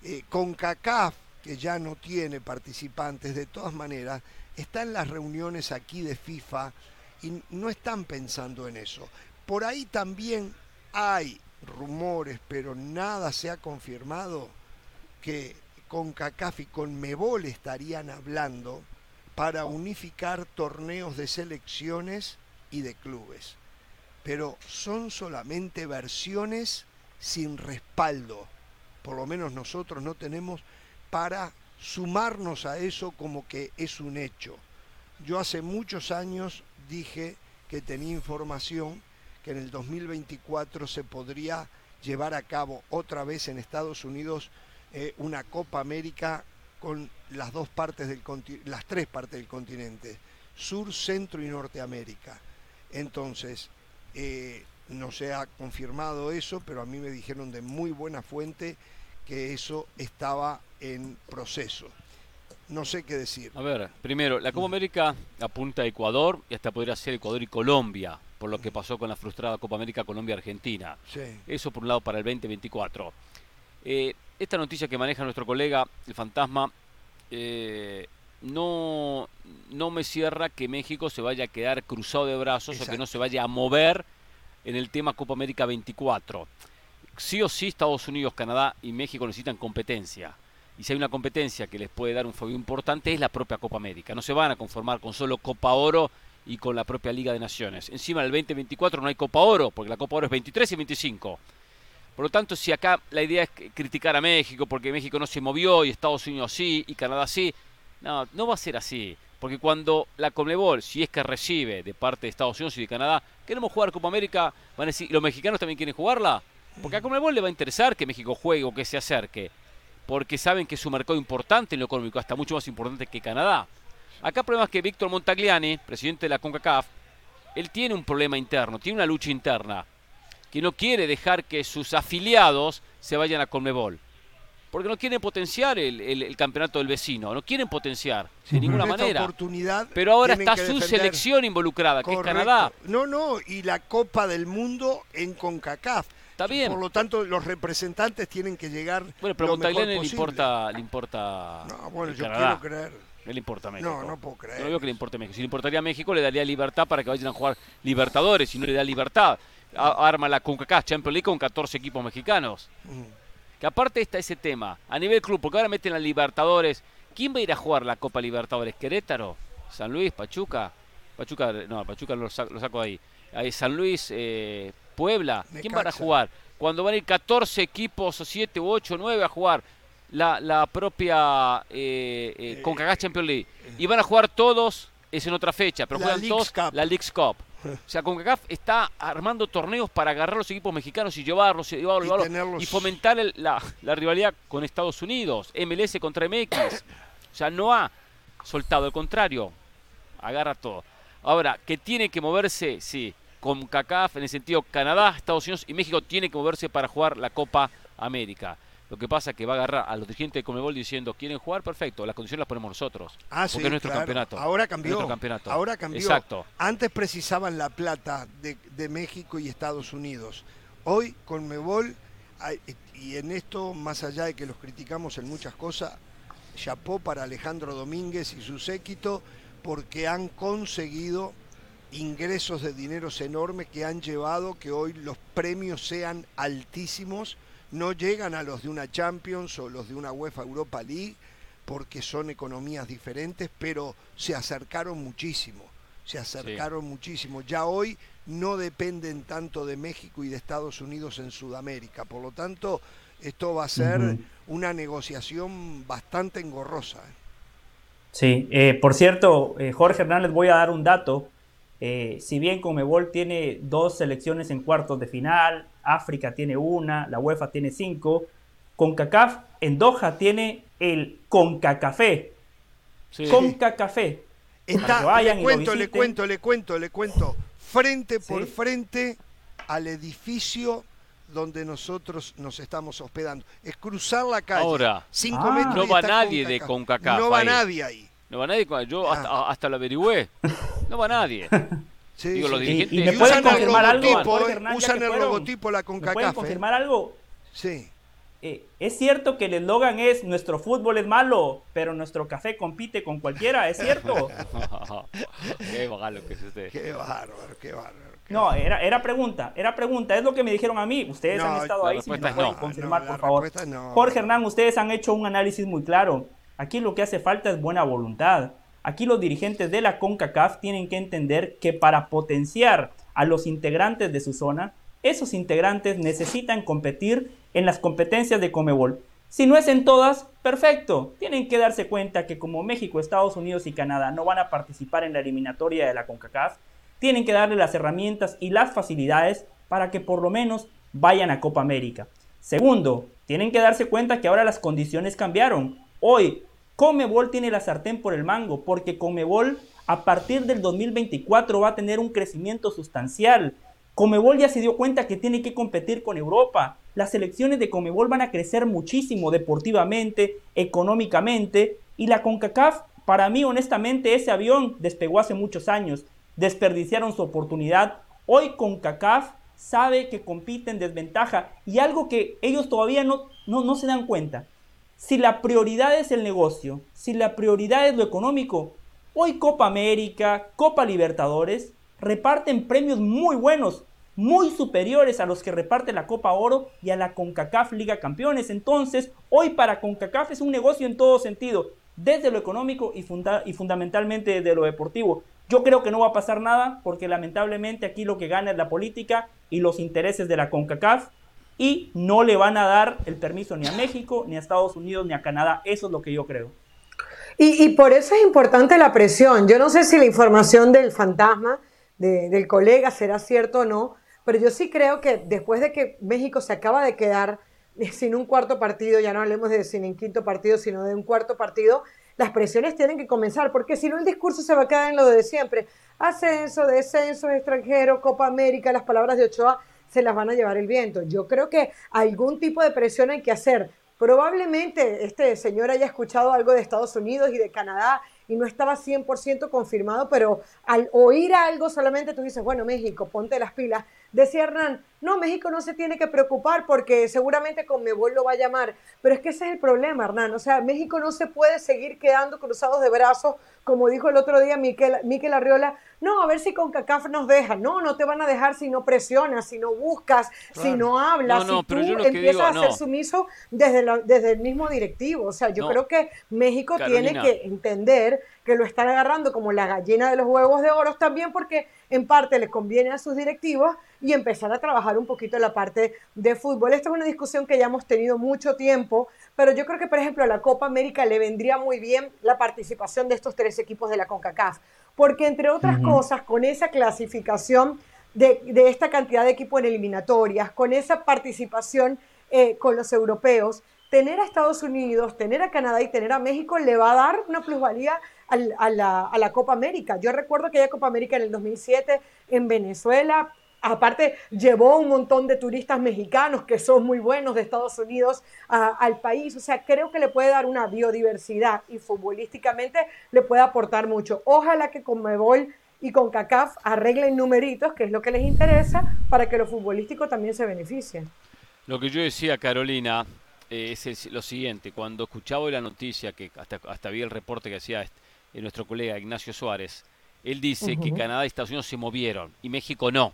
Eh, CONCACAF, que ya no tiene participantes, de todas maneras, está en las reuniones aquí de FIFA y no están pensando en eso. Por ahí también hay rumores, pero nada se ha confirmado que CONCACAF y CONMEBOL estarían hablando para unificar torneos de selecciones y de clubes. Pero son solamente versiones sin respaldo. Por lo menos nosotros no tenemos para sumarnos a eso como que es un hecho. Yo hace muchos años dije que tenía información que en el 2024 se podría llevar a cabo otra vez en Estados Unidos eh, una Copa América con las dos partes del las tres partes del continente, Sur, Centro y Norteamérica. Entonces, eh, no se ha confirmado eso, pero a mí me dijeron de muy buena fuente que eso estaba en proceso. No sé qué decir. A ver, primero, la Copa América apunta a Ecuador y hasta podría ser Ecuador y Colombia, por lo que pasó con la frustrada Copa América Colombia-Argentina. Eso por un lado para el 2024. Eh, esta noticia que maneja nuestro colega, el fantasma, eh, no, no me cierra que México se vaya a quedar cruzado de brazos o que no se vaya a mover en el tema Copa América 24. Sí o sí Estados Unidos, Canadá y México necesitan competencia. Y si hay una competencia que les puede dar un fuego importante es la propia Copa América. No se van a conformar con solo Copa Oro y con la propia Liga de Naciones. Encima del 2024 no hay Copa Oro, porque la Copa Oro es 23 y 25. Por lo tanto, si acá la idea es criticar a México porque México no se movió y Estados Unidos sí y Canadá sí, no, no va a ser así. Porque cuando la Conmebol, si es que recibe de parte de Estados Unidos y de Canadá, queremos jugar Copa América, van a decir, ¿los mexicanos también quieren jugarla? Porque a Conmebol le va a interesar que México juegue o que se acerque. Porque saben que es un mercado importante en lo económico, hasta mucho más importante que Canadá. Acá el problema es que Víctor Montagliani, presidente de la CONCACAF, él tiene un problema interno, tiene una lucha interna que no quiere dejar que sus afiliados se vayan a Conmebol. Porque no quieren potenciar el, campeonato del vecino, no quieren potenciar de ninguna manera. Pero ahora está su selección involucrada, que es Canadá. No, no, y la Copa del Mundo en CONCACAF. Está bien. Por lo tanto, los representantes tienen que llegar. Bueno, pero a Montagliani le importa, le importa. No, bueno, yo quiero creer. No le importa a México. No, no puedo creer. No digo que le importe a México. Si le importaría a México, le daría libertad para que vayan a jugar Libertadores. Si no le da libertad, arma la CONCACAF Champions League con 14 equipos mexicanos. Que aparte está ese tema, a nivel club, porque ahora meten a Libertadores, ¿Quién va a ir a jugar la Copa Libertadores? ¿Querétaro? ¿San Luis? ¿Pachuca? Pachuca, no, Pachuca lo saco, lo saco ahí. ahí. San Luis, eh, Puebla. ¿Quién va a jugar? Cuando van a ir 14 equipos, o 7 u 8 o 9 a jugar la, la propia eh, eh, eh CONCACAF Champions League. Y van a jugar todos, es en otra fecha, pero juegan todos la League's Cup. O sea, CONCACAF está armando torneos para agarrar los equipos mexicanos y llevarlos y, llevarlos, y, fomentar la, la, rivalidad con Estados Unidos, MLS contra MX. O sea, no ha soltado, al contrario, agarra todo. Ahora, que tiene que moverse, sí, CONCACAF en el sentido Canadá, Estados Unidos y México tiene que moverse para jugar la Copa América. Lo que pasa es que va a agarrar a los dirigentes de Comebol diciendo, ¿quieren jugar? Perfecto, las condiciones las ponemos nosotros. Ah, porque es nuestro campeonato. Ahora cambió. campeonato. Ahora cambió. Exacto. Antes precisaban la plata de, México y Estados Unidos. Hoy Conmebol, y en esto, más allá de que los criticamos en muchas cosas, chapó para Alejandro Domínguez y su séquito porque han conseguido ingresos de dineros enormes que han llevado que hoy los premios sean altísimos no llegan a los de una Champions o los de una UEFA Europa League porque son economías diferentes, pero se acercaron muchísimo, se acercaron muchísimo. Ya hoy no dependen tanto de México y de Estados Unidos en Sudamérica, por lo tanto esto va a ser una negociación bastante engorrosa. ¿eh? Sí, eh, por cierto, eh, Jorge Hernández, voy a dar un dato. Si bien Comebol tiene dos selecciones en cuartos de final, África tiene una, la UEFA tiene cinco, CONCACAF en Doha tiene el CONCACAFé. Sí. CONCACAFé. Está, le cuento, le cuento, le cuento, le cuento. Frente por frente al edificio donde nosotros nos estamos hospedando. Es cruzar la calle. Ahora, cinco ah. metros no va nadie de CONCACAF. No va nadie ahí. No va nadie, yo hasta, hasta lo averigüé. No va nadie. Sí, los dirigentes y, me pueden confirmar algo. usan el logotipo la CONCACAF. ¿Pueden ¿eh? confirmar algo? Sí. Eh, es cierto que el eslogan es nuestro fútbol es malo, pero nuestro café compite con cualquiera, ¿es cierto? qué bárbaro que es usted. Qué bárbaro, qué bárbaro. no, era, era pregunta, era pregunta, es lo que me dijeron a mí. Ustedes han estado ahí, si me pueden confirmar, por favor. Jorge Hernán, ustedes han hecho un análisis muy claro. Aquí lo que hace falta es buena voluntad. Aquí los dirigentes de la CONCACAF tienen que entender que para potenciar a los integrantes de su zona, esos integrantes necesitan competir en las competencias de Comebol. Si no es en todas, perfecto. Tienen que darse cuenta que como México, Estados Unidos y Canadá no van a participar en la eliminatoria de la CONCACAF, tienen que darle las herramientas y las facilidades para que por lo menos vayan a Copa América. Segundo, tienen que darse cuenta que ahora las condiciones cambiaron. Hoy Comebol tiene la sartén por el mango, porque Comebol a partir del 2024 va a tener un crecimiento sustancial. Comebol ya se dio cuenta que tiene que competir con Europa. Las selecciones de Comebol van a crecer muchísimo deportivamente, económicamente, y la CONCACAF, para mí honestamente, ese avión despegó hace muchos años. Desperdiciaron su oportunidad. Hoy CONCACAF sabe que compite en desventaja y algo que ellos todavía no, no, no se dan cuenta. Si la prioridad es el negocio, si la prioridad es lo económico, hoy Copa América, Copa Libertadores reparten premios muy buenos, muy superiores a los que reparte la Copa Oro y a la CONCACAF Liga Campeones. Entonces, hoy para CONCACAF es un negocio en todo sentido, desde lo económico y, fundamentalmente desde lo deportivo. Yo creo que no va a pasar nada porque lamentablemente aquí lo que gana es la política y los intereses de la CONCACAF y no le van a dar el permiso ni a México, ni a Estados Unidos, ni a Canadá. Eso es lo que yo creo. Y, por eso es importante la presión. Yo no sé si la información del fantasma, del colega, será cierto o no, pero yo sí creo que después de que México se acaba de quedar sin un cuarto partido, ya no hablemos de sin un quinto partido, sino de un cuarto partido, las presiones tienen que comenzar, porque si no el discurso se va a quedar en lo de siempre. Ascenso, descenso, extranjero, Copa América, las palabras de Ochoa se las van a llevar el viento. Yo creo que algún tipo de presión hay que hacer. Probablemente este señor haya escuchado algo de Estados Unidos y de Canadá y no estaba 100% confirmado, pero al oír algo solamente tú dices, bueno, México, ponte las pilas. Decía Hernán, no, México no se tiene que preocupar porque seguramente Conmebol lo va a llamar, pero es que ese es el problema, Hernán. O sea, México no se puede seguir quedando cruzados de brazos, como dijo el otro día Miquel, Miquel Arriola, no, a ver si con CACAF nos dejan. No, no te van a dejar si no presionas, si no buscas, si no hablas, si tú empiezas a ser sumiso desde, desde el mismo directivo. O sea, yo creo que México tiene que entender que lo están agarrando como la gallina de los huevos de oro también porque en parte le conviene a sus directivos y empezar a trabajar un poquito la parte de fútbol. Esta es una discusión que ya hemos tenido mucho tiempo, pero yo creo que, por ejemplo, a la Copa América le vendría muy bien la participación de estos tres equipos de la CONCACAF, porque entre otras cosas, con esa clasificación de, esta cantidad de equipos en eliminatorias, con esa participación eh, con los europeos, tener a Estados Unidos, tener a Canadá y tener a México le va a dar una plusvalía a, la, Copa América. Yo recuerdo aquella Copa América en el 2007 en Venezuela, Aparte, llevó un montón de turistas mexicanos que son muy buenos de Estados Unidos al país. O sea, creo que le puede dar una biodiversidad y futbolísticamente le puede aportar mucho. Ojalá que con Mebol y con CACAF arreglen numeritos, que es lo que les interesa, para que lo futbolístico también se beneficie. Lo que yo decía, Carolina, eh, es lo siguiente. Cuando escuchaba la noticia, que hasta, hasta vi el reporte que hacía este, nuestro colega Ignacio Suárez, él dice que Canadá y Estados Unidos se movieron y México no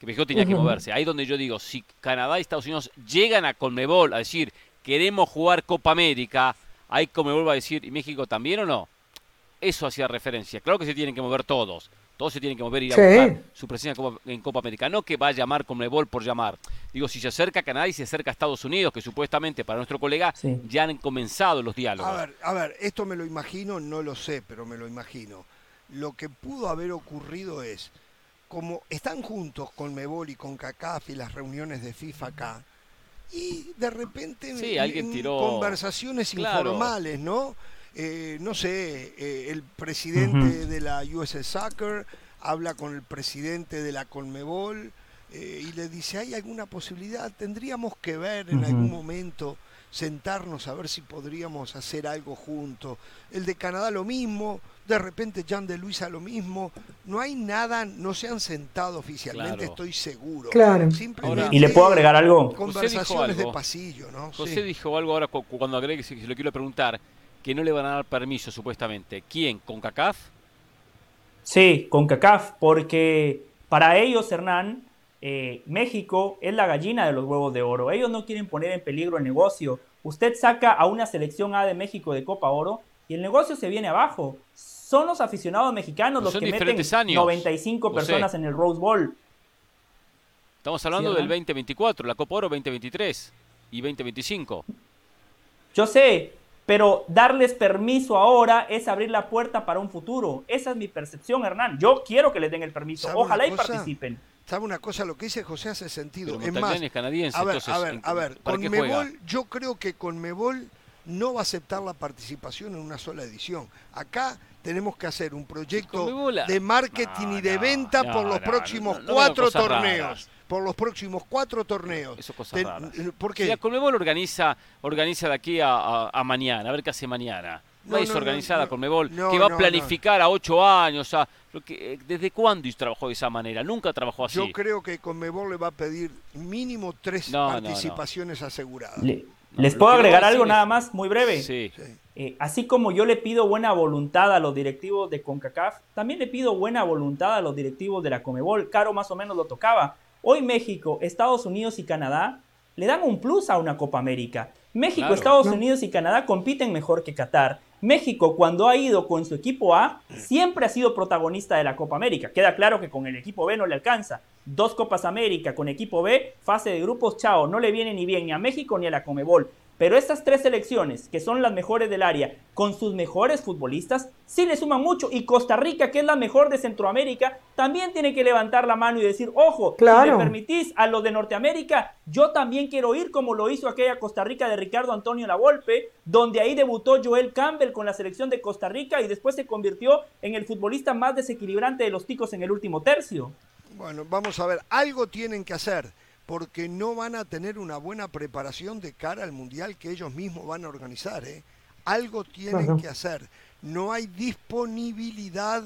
que México tenía que moverse. Ahí donde yo digo, si Canadá y Estados Unidos llegan a Conmebol a decir, queremos jugar Copa América, ahí Conmebol va a decir, ¿y México también o no? Eso hacía referencia. Claro que se tienen que mover todos. Todos se tienen que mover y ir a buscar su presencia en Copa América. No que va a llamar Conmebol por llamar. Digo, si se acerca a Canadá y se acerca a Estados Unidos, que supuestamente para nuestro colega ya han comenzado los diálogos. A ver, a ver, esto me lo imagino, no lo sé, pero me lo imagino. Lo que pudo haber ocurrido es como están juntos con Mebol y con CACAF y las reuniones de FIFA acá, y de repente en, conversaciones informales, ¿no? Eh, no sé, eh, el presidente de la US Soccer habla con el presidente de la Conmebol eh, y le dice, ¿hay alguna posibilidad? Tendríamos que ver en algún momento, sentarnos a ver si podríamos hacer algo juntos. El de Canadá lo mismo, de repente Jan de Luisa lo mismo. No hay nada, no se han sentado oficialmente, estoy seguro. Claro. ¿Y le puedo agregar algo? Conversaciones de pasillo, ¿no? José dijo algo ahora cuando agregue, si lo quiero preguntar, que no le van a dar permiso supuestamente. ¿Quién? ¿Con CACAF? Sí, con CACAF, porque para ellos, Hernán, eh, México es la gallina de los huevos de oro. Ellos no quieren poner en peligro el negocio. Usted saca a una selección A de México de Copa Oro y el negocio se viene abajo. Son los aficionados mexicanos los que meten 95 personas en el Rose Bowl. Estamos hablando del 2024, la Copa Oro 2023 y 2025. Yo sé, pero darles permiso ahora es abrir la puerta para un futuro. Esa es mi percepción, Hernán. Yo quiero que les den el permiso. Ojalá y participen. ¿Sabe una cosa? Lo que dice José hace sentido. es más, a ver, a ver, a ver. Con Mebol, yo creo que con Mebol no va a aceptar la participación en una sola edición. Acá tenemos que hacer un proyecto de marketing y de venta por los próximos cuatro torneos. Por los próximos cuatro torneos. Eso es Porque la Conmebol organiza, organiza de aquí a, mañana, a ver qué hace mañana. No, es organizada Conmebol, que va a planificar a ocho años. Eh, ¿Desde cuándo trabajó de esa manera? Nunca trabajó así. Yo creo que Conmebol le va a pedir mínimo tres participaciones aseguradas. ¿Les puedo agregar algo nada más, muy breve? Sí. Eh, así como yo le pido buena voluntad a los directivos de CONCACAF, también le pido buena voluntad a los directivos de la Comebol. Caro más o menos lo tocaba. Hoy México, Estados Unidos y Canadá le dan un plus a una Copa América. México, Estados Unidos y Canadá compiten mejor que Qatar. México, cuando ha ido con su equipo A, siempre ha sido protagonista de la Copa América. Queda claro que con el equipo B no le alcanza. Dos Copas América con equipo B, fase de grupos, chao, no le viene ni bien ni a México ni a la Comebol. Pero estas tres selecciones, que son las mejores del área, con sus mejores futbolistas, sí le suman mucho. Y Costa Rica, que es la mejor de Centroamérica, también tiene que levantar la mano y decir, ojo, si me permitís a los de Norteamérica, yo también quiero ir como lo hizo aquella Costa Rica de Ricardo Antonio Lavolpe, donde ahí debutó Joel Campbell con la selección de Costa Rica y después se convirtió en el futbolista más desequilibrante de los ticos en el último tercio. Bueno, vamos a ver, algo tienen que hacer porque no van a tener una buena preparación de cara al mundial que ellos mismos van a organizar. ¿eh? Algo tienen que hacer. No hay disponibilidad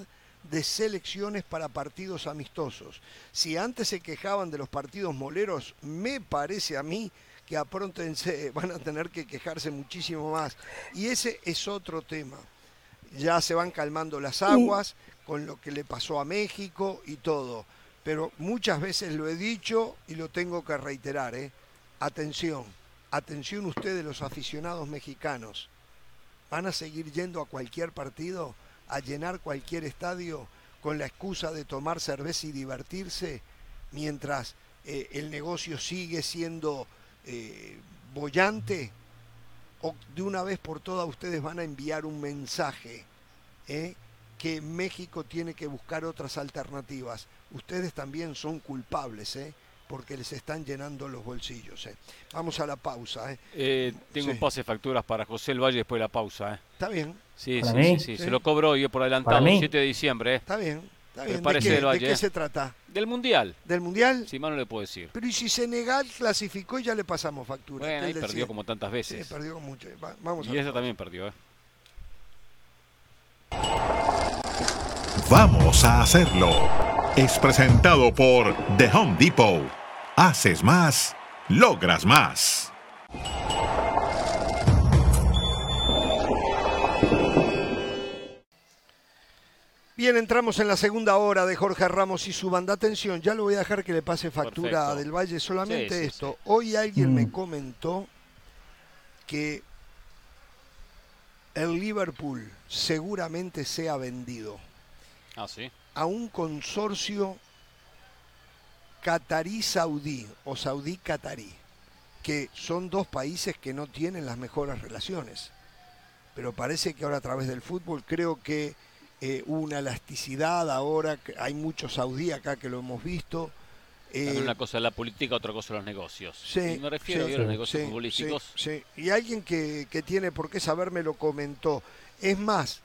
de selecciones para partidos amistosos. Si antes se quejaban de los partidos moleros, me parece a mí que a pronto van a tener que quejarse muchísimo más. Y ese es otro tema. Ya se van calmando las aguas, con lo que le pasó a México y todo. Pero muchas veces lo he dicho y lo tengo que reiterar. ¿eh? Atención, atención ustedes los aficionados mexicanos. ¿Van a seguir yendo a cualquier partido, a llenar cualquier estadio con la excusa de tomar cerveza y divertirse mientras eh, el negocio sigue siendo eh, bollante? ¿O de una vez por todas ustedes van a enviar un mensaje? ¿eh? que México tiene que buscar otras alternativas. Ustedes también son culpables, ¿eh? porque les están llenando los bolsillos. ¿eh? Vamos a la pausa. ¿eh? eh tengo un pase de facturas para José El Valle después de la pausa. ¿eh? Está bien. Sí, sí, sí, se lo cobro hoy por adelantado, 7 de diciembre. Está bien. Está bien. ¿De, qué, ¿De qué se trata? Del Mundial. ¿Del Mundial? Sí, más no le puedo decir. Pero ¿y si Senegal clasificó y ya le pasamos factura? Bueno, ahí perdió como tantas veces. Sí, perdió mucho. vamos y esa también perdió, ¿eh? Vamos a hacerlo. Es presentado por The Home Depot. Haces más, logras más. Bien, entramos en la segunda hora de Jorge Ramos y su banda. Atención, ya lo voy a dejar que le pase factura del Valle. Solamente esto. Hoy alguien me mm. comentó que el Liverpool seguramente sea vendido. Ah, sí. A un consorcio catarí-saudí o saudí-catarí, que son dos países que no tienen las mejores relaciones. Pero parece que ahora a través del fútbol creo que eh, una elasticidad ahora, hay mucho saudí acá que lo hemos visto, eh, una cosa es la política, otra cosa los negocios. Sí, me refiero a los negocios futbolísticos. Y alguien que, tiene por qué saber me lo comentó. Es más,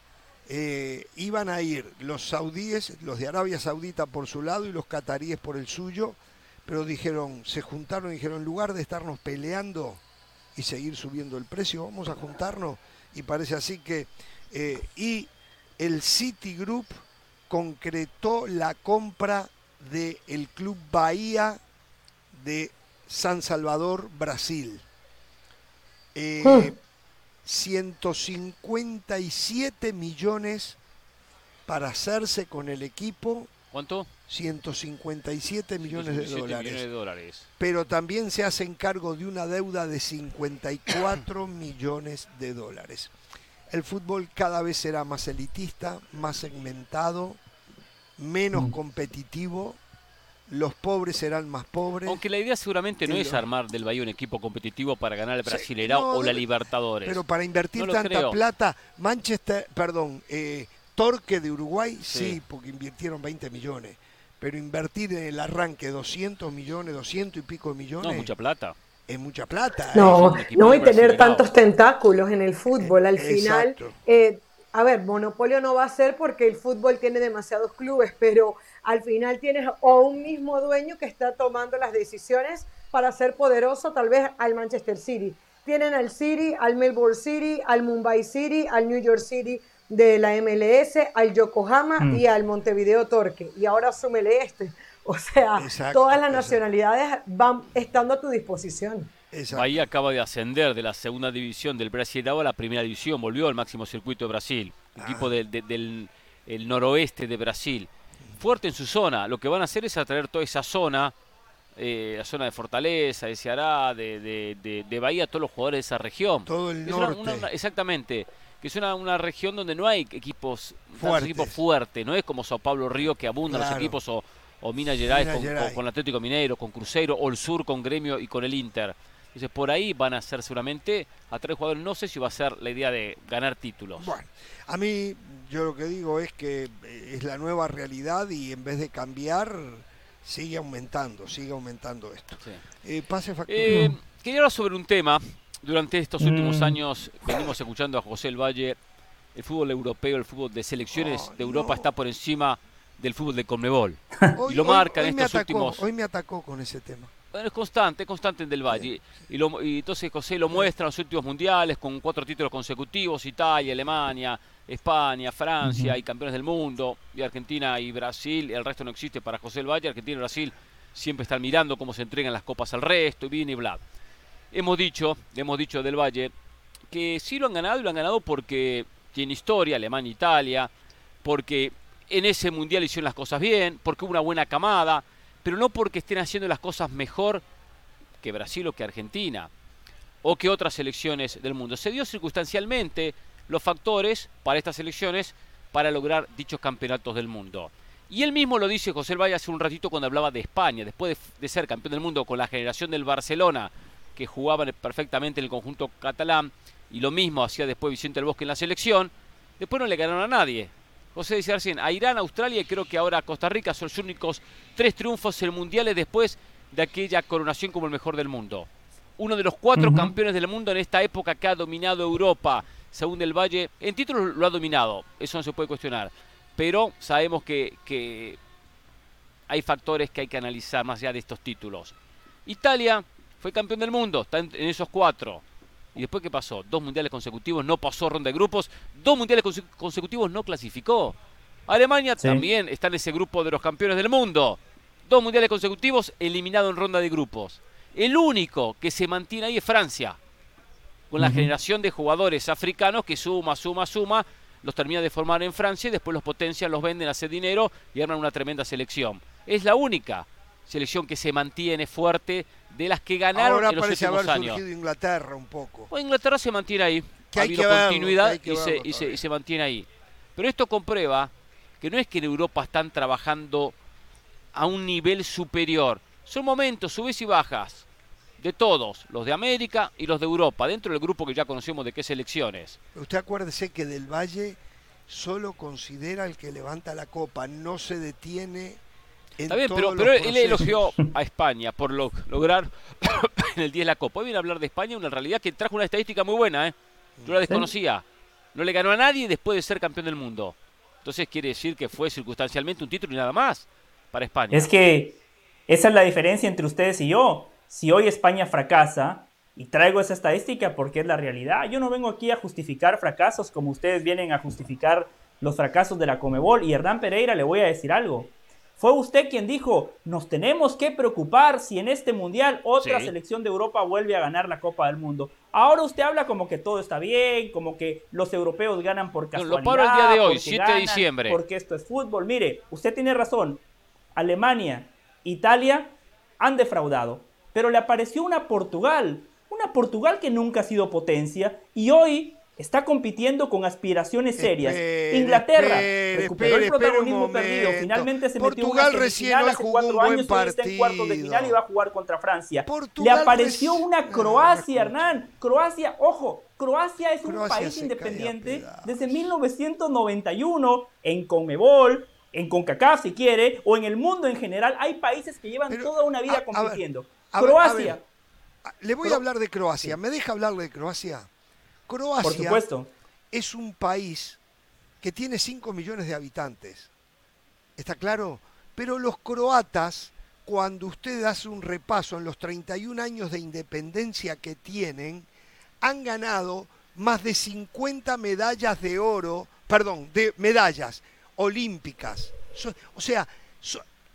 eh, iban a ir los saudíes, los de Arabia Saudita por su lado y los cataríes por el suyo, pero dijeron, se juntaron dijeron, en lugar de estarnos peleando y seguir subiendo el precio, vamos a juntarnos. Y parece así que... Eh, y el Citigroup concretó la compra del Club Bahía de San Salvador, Brasil. 157 eh, millones para hacerse con el equipo. ¿Cuánto? 157 millones, de, dólares. millones de dólares. Pero también se hacen cargo de una deuda de 54 millones de dólares. El fútbol cada vez será más elitista, más segmentado, menos mm. competitivo, los pobres serán más pobres. Aunque la idea seguramente no es armar del Bahía un equipo competitivo para ganar el Brasileirao o la Libertadores. Pero para invertir tanta plata, Manchester, perdón, eh, Torque de Uruguay, sí. porque invirtieron 20 millones. Pero invertir en el arranque 200 millones, 200 y pico millones. No, mucha plata. Es mucha plata. No, no, y tener tantos tentáculos en el fútbol. Al final, eh, a ver, monopolio no va a ser porque el fútbol tiene demasiados clubes, pero al final tienes o un mismo dueño que está tomando las decisiones para ser poderoso tal vez al Manchester City. Tienen al City, al Melbourne City, al Mumbai City, al New York City de la MLS, al Yokohama mm. y al Montevideo Torque. Y ahora súmele este. O sea, todas las nacionalidades van estando a tu disposición. Bahía acaba de ascender de la segunda división del Brasil a la primera división, volvió al máximo circuito de Brasil, equipo ah. del noroeste de Brasil. Fuerte en su zona, lo que van a hacer es atraer toda esa zona, eh, la zona de Fortaleza, de Ceará, de, de, Bahía, todos los jugadores de esa región. Todo el norte. exactamente, que es una, región donde no hay equipos fuertes, no es como Sao Paulo Río que abundan los equipos o, o Minas Gerais, con, con, Atlético Mineiro, con Cruzeiro, o el Sur con Gremio y con el Inter. Entonces por ahí van a ser seguramente a tres jugadores. No sé si va a ser la idea de ganar títulos. Bueno, a mí yo lo que digo es que eh, es la nueva realidad y en vez de cambiar sigue aumentando, sigue aumentando esto. Eh, pase eh, quería hablar sobre un tema. Durante estos últimos mm. años venimos escuchando a José El Valle. El fútbol europeo, el fútbol de selecciones de Europa está por encima del fútbol de Conmebol. y lo marca en estos últimos. Hoy me atacó con ese tema. Bueno, es constante, es constante en Del Valle. Y, lo, y, entonces José lo muestra en los últimos mundiales con cuatro títulos consecutivos, Italia, Alemania, España, Francia y campeones del mundo, y Argentina y Brasil, el resto no existe para José El Valle, Argentina y Brasil siempre están mirando cómo se entregan las copas al resto, y viene y bla. Hemos dicho, hemos dicho Del Valle, que sí lo han ganado y lo han ganado porque tiene historia, Alemania, Italia, porque en ese mundial hicieron las cosas bien, porque hubo una buena camada, pero no porque estén haciendo las cosas mejor que Brasil o que Argentina o que otras selecciones del mundo. Se dio circunstancialmente los factores para estas selecciones para lograr dichos campeonatos del mundo. Y él mismo lo dice José Valle hace un ratito cuando hablaba de España, después de, ser campeón del mundo con la generación del Barcelona, que jugaba perfectamente en el conjunto catalán, y lo mismo hacía después Vicente del Bosque en la selección, después no le ganaron a nadie. José dice recién, a Irán, Australia y creo que ahora Costa Rica son los únicos tres triunfos en mundiales después de aquella coronación como el mejor del mundo. Uno de los cuatro campeones del mundo en esta época que ha dominado Europa, según Del Valle, en títulos lo ha dominado, eso no se puede cuestionar, pero sabemos que, que hay factores que hay que analizar más allá de estos títulos. Italia fue campeón del mundo, está en, esos cuatro. ¿Y después qué pasó? Dos mundiales consecutivos, no pasó ronda de grupos, dos mundiales consecutivos no clasificó. Alemania también está en ese grupo de los campeones del mundo dos mundiales consecutivos eliminado en ronda de grupos. El único que se mantiene ahí es Francia, con la generación de jugadores africanos que suma, suma, suma, los termina de formar en Francia y después los potencian, los venden, hacen dinero y arman una tremenda selección. Es la única selección que se mantiene fuerte de las que ganaron en los últimos haber años. Inglaterra un poco. Inglaterra se mantiene ahí. Que ha habido continuidad y, se, y se mantiene ahí. Pero esto comprueba que no es que en Europa están trabajando a un nivel superior. Son momentos, subes y bajas, de todos, los de América y los de Europa, dentro del grupo que ya conocemos de qué selecciones. Usted acuérdese que del Valle solo considera el que levanta la copa, no se detiene en Está bien, pero, pero él elogió a España por lograr en el 10 la copa. Hoy viene a hablar de España, una realidad que trajo una estadística muy buena, ¿eh? Yo la desconocía. No le ganó a nadie después de ser campeón del mundo. Entonces quiere decir que fue circunstancialmente un título y nada más para España. Es que esa es la diferencia entre ustedes y yo. Si hoy España fracasa, y traigo esa estadística porque es la realidad, yo no vengo aquí a justificar fracasos como ustedes vienen a justificar los fracasos de la Comebol. Y Hernán Pereira le voy a decir algo. Fue usted quien dijo, nos tenemos que preocupar si en este mundial otra selección de Europa vuelve a ganar la Copa del Mundo. Ahora usted habla como que todo está bien, como que los europeos ganan por casualidad. lo paro el día de hoy, 7 de diciembre. Porque esto es fútbol. Mire, usted tiene razón. Alemania, Italia han defraudado. Pero le apareció una Portugal, una Portugal que nunca ha sido potencia y hoy está compitiendo con aspiraciones serias. Inglaterra recuperó el protagonismo perdido, finalmente se metió en recién final hace cuatro años y está en cuartos de final y va a jugar contra Francia. le apareció una Croacia, Hernán. Croacia, ojo, Croacia es un país independiente desde 1991 en Conmebol, en CONCACAF si quiere, o en el mundo en general, hay países que llevan toda una vida compitiendo. Croacia. le voy a hablar de Croacia. ¿Me deja hablar de Croacia? Croacia es un país que tiene 5 millones de habitantes. ¿Está claro? Pero los croatas, cuando usted hace un repaso en los 31 años de independencia que tienen, han ganado más de 50 medallas de oro, perdón, de medallas olímpicas. o sea,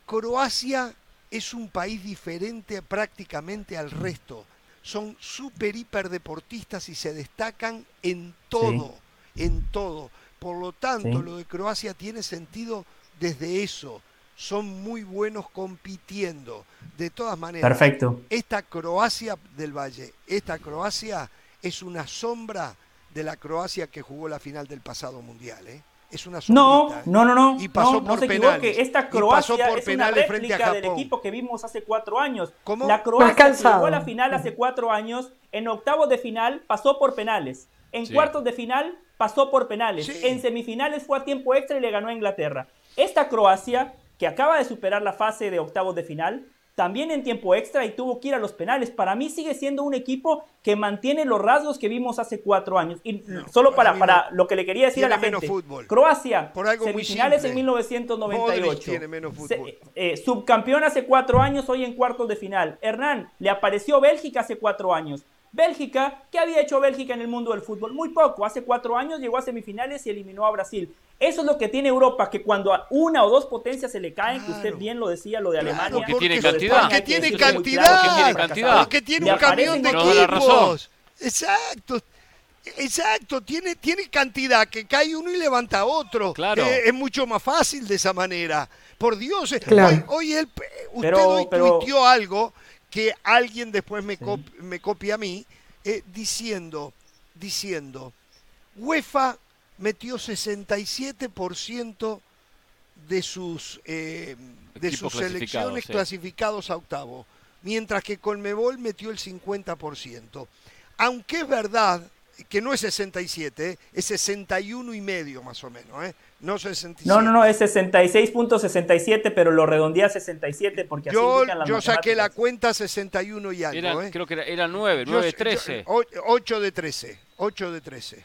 Croacia es un país diferente prácticamente al resto. Son súper hiper deportistas y se destacan en todo, en todo. Por lo tanto, lo de Croacia tiene sentido desde eso. Son muy buenos compitiendo. De todas maneras, Perfecto. esta Croacia del Valle, esta Croacia es una sombra de la Croacia que jugó la final del pasado mundial. ¿eh? Es una No, ¿eh? no, no, no. Y pasó por se penales. Esta Croacia es una réplica del equipo que vimos hace cuatro años. ¿Cómo? La Croacia llegó a la final hace cuatro años. En octavos de final pasó por penales. En cuartos de final pasó por penales. En semifinales fue a tiempo extra y le ganó a Inglaterra. Esta Croacia, que acaba de superar la fase de octavos de final, también en tiempo extra y tuvo que ir a los penales. Para mí sigue siendo un equipo que mantiene los rasgos que vimos hace cuatro años. Y solo para, para lo que le quería decir a la gente. Croacia, semifinales en 1998. Eh, subcampeón hace cuatro años, hoy en cuartos de final. Hernán, le apareció Bélgica hace cuatro años. Bélgica, ¿qué había hecho Bélgica en el mundo del fútbol? Muy poco. Hace cuatro años llegó a semifinales y eliminó a Brasil. Eso es lo que tiene Europa, que cuando a una o dos potencias se le caen, que usted bien lo decía, lo de Alemania. Porque tiene cantidad. Porque tiene cantidad. Porque tiene un camión de equipos. Exacto. Exacto, tiene, tiene cantidad que cae uno y levanta otro. Claro. Eh, es mucho más fácil de esa manera. Por Dios, eh, hoy, él, usted hoy tuiteó algo que alguien después me, me copia a mí, eh, diciendo, diciendo, UEFA metió 67% de sus, de sus selecciones clasificados a octavo, mientras que Colmebol metió el 50%. Aunque es verdad que no es 67, ¿eh? es 61 y medio más o menos, ¿eh? No 67. No, no, no, es 66.67, pero lo redondeé a 67 porque yo, así Yo saqué la cuenta 61 y algo, ¿eh? Creo que era, 9, 9 de 13. 8 de 13, 8 de 13.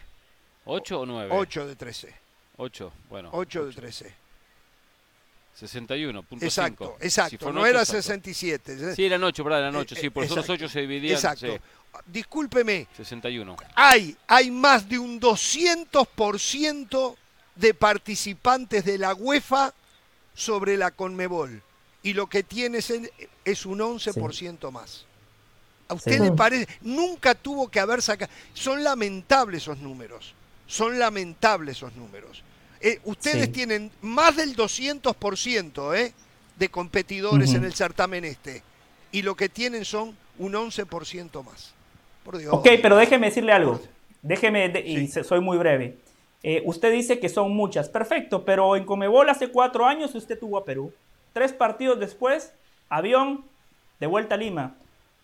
8 o 9? 8 de 13. 8, bueno. 8, de 13. 61, punto Exacto, exacto. no era 67. ¿eh? Sí, eran 8, ¿verdad? Eran 8, sí, por eso los 8 se dividían. Exacto discúlpeme. 61. Hay, hay más de un 200% de participantes de la UEFA sobre la Conmebol. Y lo que tiene es, un 11% más. ¿A usted le parece? Nunca tuvo que haber sacado. Son lamentables esos números. Son lamentables esos números. Eh, ustedes tienen más del 200% ¿eh? de competidores en el certamen este. Y lo que tienen son un 11% más. Ok, pero déjeme decirle algo. Déjeme, y soy muy breve. Eh, usted dice que son muchas. Perfecto, pero en Comebol hace cuatro años usted tuvo a Perú. Tres partidos después, avión, de vuelta a Lima.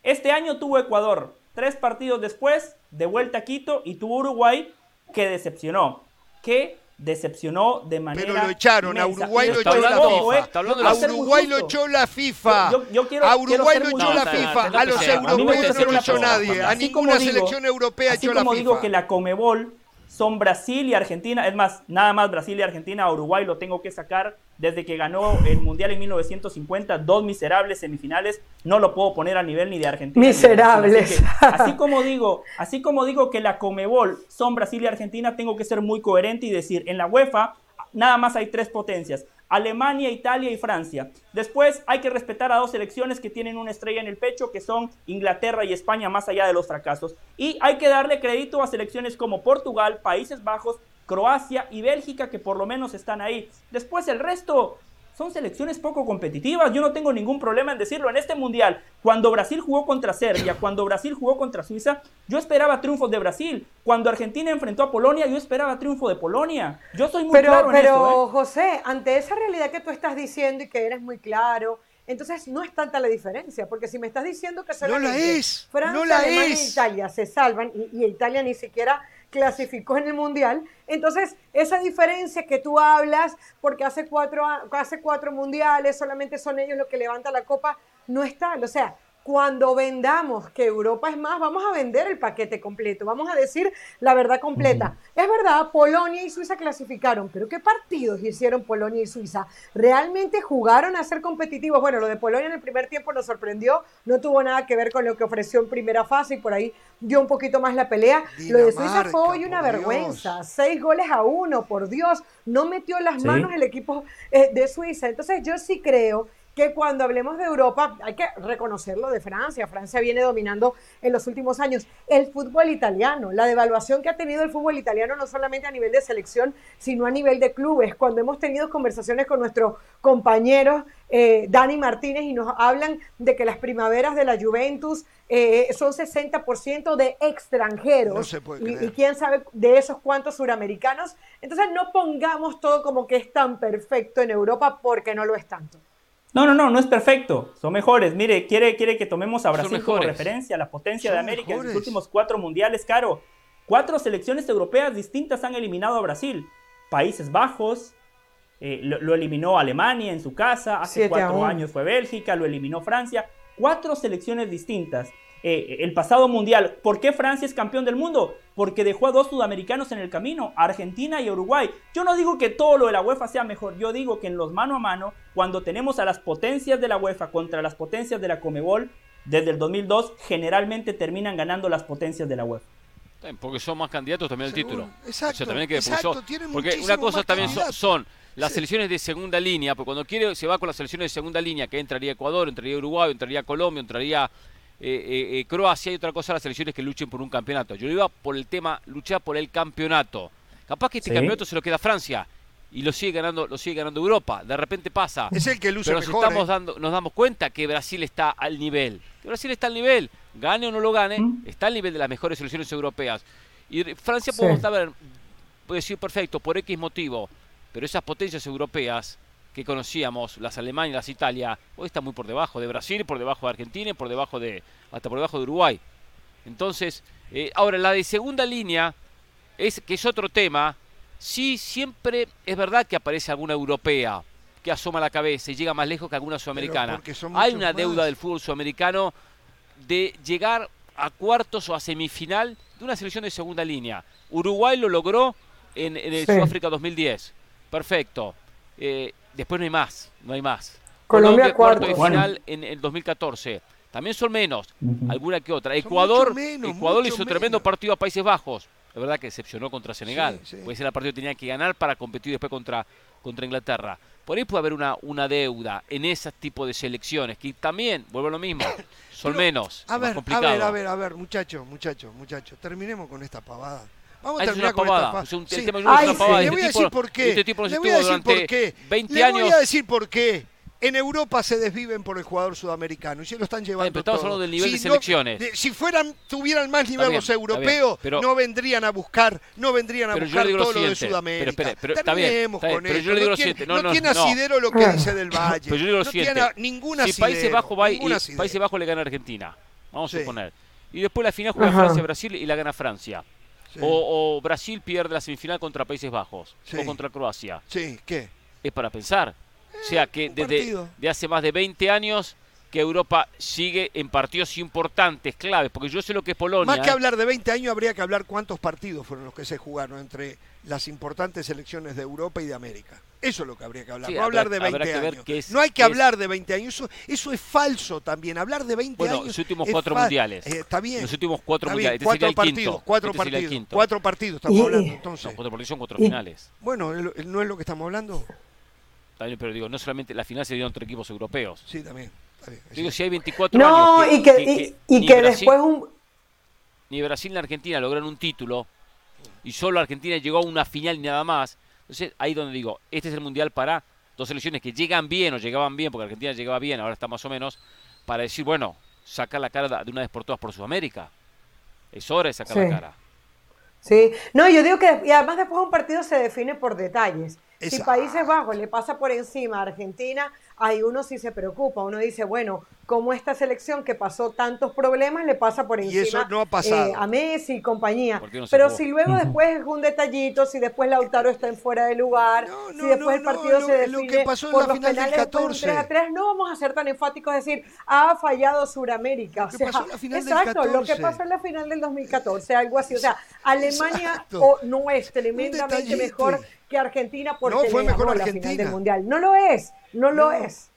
Este año tuvo Ecuador. Tres partidos después, de vuelta a Quito y tuvo Uruguay, que decepcionó. Que decepcionó de manera. Pero lo echaron, a Uruguay lo echó la FIFA. A Uruguay lo echó la FIFA. a Uruguay lo echó la FIFA. A los europeos no lo echó nadie. A ninguna selección europea echó la FIFA. como digo que la Comebol son Brasil y Argentina. Es más, nada más Brasil y Argentina. Uruguay lo tengo que sacar desde que ganó el Mundial en 1950. Dos miserables semifinales. No lo puedo poner a nivel ni de Argentina. Miserables. Así, como digo, así como digo que la Comebol son Brasil y Argentina, tengo que ser muy coherente y decir, en la UEFA nada más hay tres potencias. Alemania, Italia y Francia. Después hay que respetar a dos selecciones que tienen una estrella en el pecho, que son Inglaterra y España, más allá de los fracasos. Y hay que darle crédito a selecciones como Portugal, Países Bajos, Croacia y Bélgica, que por lo menos están ahí. Después el resto, son selecciones poco competitivas. Yo no tengo ningún problema en decirlo. En este mundial, cuando Brasil jugó contra Serbia, cuando Brasil jugó contra Suiza, yo esperaba triunfos de Brasil. Cuando Argentina enfrentó a Polonia, yo esperaba triunfo de Polonia. Yo soy muy pero, claro en Pero, eso, ¿eh? José, ante esa realidad que tú estás diciendo y que eres muy claro, entonces no es tanta la diferencia, porque si me estás diciendo que no la es, Francia, no la Alemania es. e Italia se salvan y, y Italia ni siquiera clasificó en el Mundial. Entonces, esa diferencia que tú hablas, porque hace cuatro, hace cuatro mundiales, solamente son ellos los que levantan la copa, no es tal. O sea, cuando vendamos que Europa es más, vamos a vender el paquete completo, vamos a decir la verdad completa. Es verdad, Polonia y Suiza clasificaron, pero ¿qué partidos hicieron Polonia y Suiza? ¿Realmente jugaron a ser competitivos? Bueno, lo de Polonia en el primer tiempo nos sorprendió, no tuvo nada que ver con lo que ofreció en primera fase y por ahí dio un poquito más la pelea. lo de Suiza fue hoy una vergüenza, seis goles a uno, por Dios, no metió las manos el equipo eh, de Suiza. Entonces yo sí creo que cuando hablemos de Europa, hay que reconocerlo de Francia. Francia viene dominando en los últimos años el fútbol italiano, la devaluación que ha tenido el fútbol italiano no solamente a nivel de selección, sino a nivel de clubes. Cuando hemos tenido conversaciones con nuestros compañeros eh, Dani Martínez y nos hablan de que las primaveras de la Juventus eh, son 60% de extranjeros y, y, quién sabe de esos cuántos suramericanos. Entonces no pongamos todo como que es tan perfecto en Europa porque no lo es tanto. No, no, no, no es perfecto. Son mejores. Mire, quiere, quiere que tomemos a Brasil como referencia, la potencia de América en sus últimos cuatro mundiales, caro. Cuatro selecciones europeas distintas han eliminado a Brasil. Países Bajos, eh, lo, eliminó Alemania en su casa, hace cuatro años fue Bélgica, lo eliminó Francia. Cuatro selecciones distintas. Eh, el pasado mundial. ¿Por qué Francia es campeón del mundo? Porque dejó a dos sudamericanos en el camino, Argentina y Uruguay. Yo no digo que todo lo de la UEFA sea mejor, yo digo que en los mano a mano, cuando tenemos a las potencias de la UEFA contra las potencias de la Comebol, desde el 2002 generalmente terminan ganando las potencias de la UEFA. Porque son más candidatos también al título. Exacto, exacto porque una cosa también son, las selecciones de segunda línea, porque cuando quiere se va con las selecciones de segunda línea, que entraría Ecuador, entraría Uruguay, entraría Colombia, entraría eh, eh, Croacia y otra cosa las selecciones que luchen por un campeonato. Yo iba por el tema luchar por el campeonato. Capaz que este campeonato se lo queda Francia y lo sigue ganando, lo sigue ganando Europa. De repente pasa. Es el que luce pero mejor, estamos dando, nos damos cuenta que Brasil está al nivel. Que Brasil está al nivel. Gane o no lo gane, ¿Mm? está al nivel de las mejores selecciones europeas. Y Francia podemos saber, puede decir perfecto, por X motivo. Pero esas potencias europeas que conocíamos, las Alemania y las Italia, hoy están muy por debajo de Brasil, por debajo de Argentina y por debajo de, hasta por debajo de Uruguay. Entonces, eh, ahora la de segunda línea, es que es otro tema, sí siempre es verdad que aparece alguna europea que asoma la cabeza y llega más lejos que alguna sudamericana. Hay una deuda del fútbol sudamericano de llegar a cuartos o a semifinal de una selección de segunda línea. Uruguay lo logró en, el Sudáfrica 2010. Perfecto. Eh, Después no hay más, no hay más. Colombia, cuarto de final en el 2014. También son menos, alguna que otra. Ecuador, Ecuador hizo un tremendo partido a Países Bajos. La verdad que decepcionó contra Senegal. Puede ser el partido que tenía que ganar para competir después contra, contra Inglaterra. Por ahí puede haber una, una deuda en ese tipo de selecciones, que también, vuelvo a lo mismo, son menos. A ver, a ver, a ver, a ver, muchachos, muchachos, muchachos, terminemos con esta pavada. Vamos a ah, terminar con esta pavada. Un, sí. Ay, sí. Le voy a decir por qué. Este tipo Le voy a decir por qué. 20 Le voy a decir por qué. En Europa se desviven por el jugador sudamericano y se lo están llevando. pero estamos hablando del nivel de selecciones. si fueran, tuvieran más nivel los europeos, no vendrían a buscar, no vendrían a buscar todo lo, de Sudamérica. Pero, pero, está bien, con pero yo le digo lo siguiente. No, tiene asidero lo que dice del Valle. Pero yo digo lo siguiente. No tiene ninguna si Países Bajos va y Países Bajos le gana a Argentina, vamos a suponer. Y después la final juega Francia-Brasil y la gana Francia. O, Brasil pierde la semifinal contra Países Bajos o contra Croacia. Sí, ¿qué? Es para pensar. o sea que desde de hace más de 20 años que Europa sigue en partidos importantes, claves, porque yo sé lo que es Polonia. Más que ¿eh? hablar de 20 años, habría que hablar cuántos partidos fueron los que se jugaron entre las importantes selecciones de Europa y de América. Eso es lo que habría que hablar, no hablar de 20 años. no hay que hablar de 20 años, eso, es falso también, hablar de 20 bueno, años. los últimos cuatro mundiales. Eh, está bien. Los últimos cuatro mundiales. Este cuatro partidos, cuatro este partidos, cuatro partidos estamos hablando entonces. No, cuatro son cuatro finales. Bueno, ¿no es lo que estamos hablando? También, pero digo, no solamente la final se dio entre equipos europeos. Sí, también. Digo, si hay 24 no, años. y que, y, que después un. Ni Brasil ni Argentina lograron un título y solo Argentina llegó a una final y nada más. Entonces, ahí donde digo, este es el mundial para dos selecciones que llegan bien o llegaban bien, porque Argentina llegaba bien, ahora está más o menos, para decir, bueno, sacar la cara de una vez por todas por Sudamérica. Es hora de sacar la cara. Sí, no, yo digo que, y además después un partido se define por detalles. Si Países Bajos le pasa por encima a Argentina, ahí uno sí se preocupa, uno dice, bueno, como esta selección que pasó tantos problemas le pasa por encima eh, a Messi y compañía. Pero si luego después es un detallito, si después Lautaro está en fuera de lugar, si después el partido se define por los penales 3 a 3, no vamos a ser tan enfáticos decir, ha fallado Suramérica. O sea, exacto, lo que pasó en la final del 2014, algo así. O sea, Alemania no es tremendamente mejor que Argentina porque no, fue mejor la final del Mundial. No lo es, no lo es.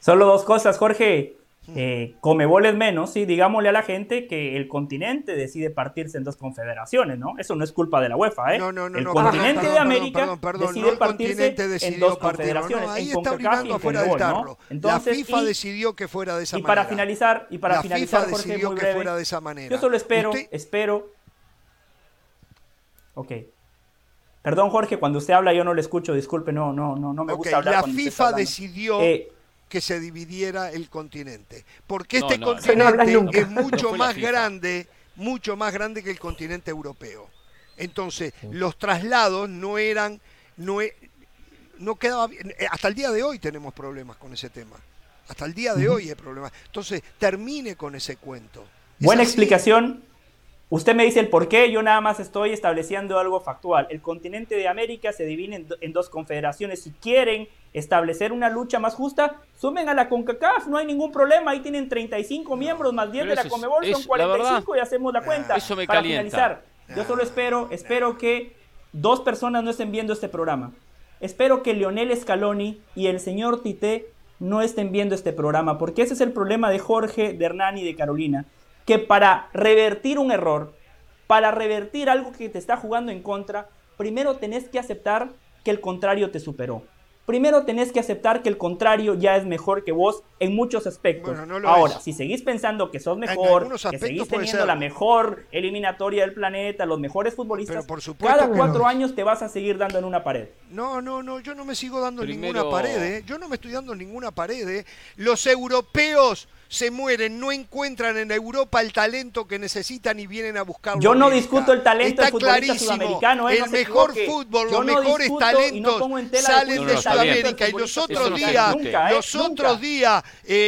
Solo dos cosas, Jorge. Eh, Comebol es menos, sí, digámosle a la gente que el continente decide partirse en dos confederaciones, ¿no? Eso no es culpa de la UEFA, ¿eh? No, no, no. El continente de América decide partirse en dos confederaciones, ahí en está y fuera del tarro. Entonces, la FIFA decidió que fuera de esa y Para finalizar, y para finalizar, FIFA decidió que fuera de esa manera. Yo solo espero, espero... Ok. Perdón, Jorge, cuando usted habla yo no le escucho, disculpe, no, no, no, no me gusta hablar. La FIFA decidió eh, que se dividiera el continente, porque este continente es mucho más grande, mucho más grande que el continente europeo. Entonces, los traslados no eran, no, e, no quedaba bien. Eh, hasta el día de hoy tenemos problemas con ese tema. Hasta el día de hoy hay problemas. Entonces, termine con ese cuento. Buena explicación. Usted me dice el por qué, yo nada más estoy estableciendo algo factual. El continente de América se divide en, dos confederaciones. Si quieren establecer una lucha más justa, sumen a la CONCACAF, no hay ningún problema. Ahí tienen 35 miembros más 10 de la Comebol, son 45 y hacemos la cuenta. Eso me Para calienta. finalizar, yo solo espero, espero que dos personas no estén viendo este programa. Espero que Leonel Scaloni y el señor Tite no estén viendo este programa, porque ese es el problema de Jorge, de Hernán y de Carolina que para revertir un error, para revertir algo que te está jugando en contra, primero tenés que aceptar que el contrario te superó. primero tenés que aceptar que el contrario ya es mejor que vos en muchos aspectos. Ahora, si seguís pensando que sos mejor, que seguís teniendo la mejor eliminatoria del planeta, los mejores futbolistas, cada cuatro años te vas a seguir dando en una pared. No, no, no, yo no me sigo dando en ninguna pared, ¿eh? yo no me estoy dando en ninguna pared. ¿eh? Los europeos se mueren, no encuentran en Europa el talento que necesitan y vienen a buscarlo. Yo no discuto el talento del futbolista sudamericano. ¿eh? el mejor fútbol, los mejores talentos salen de Sudamérica. Y los otros días, los otros días,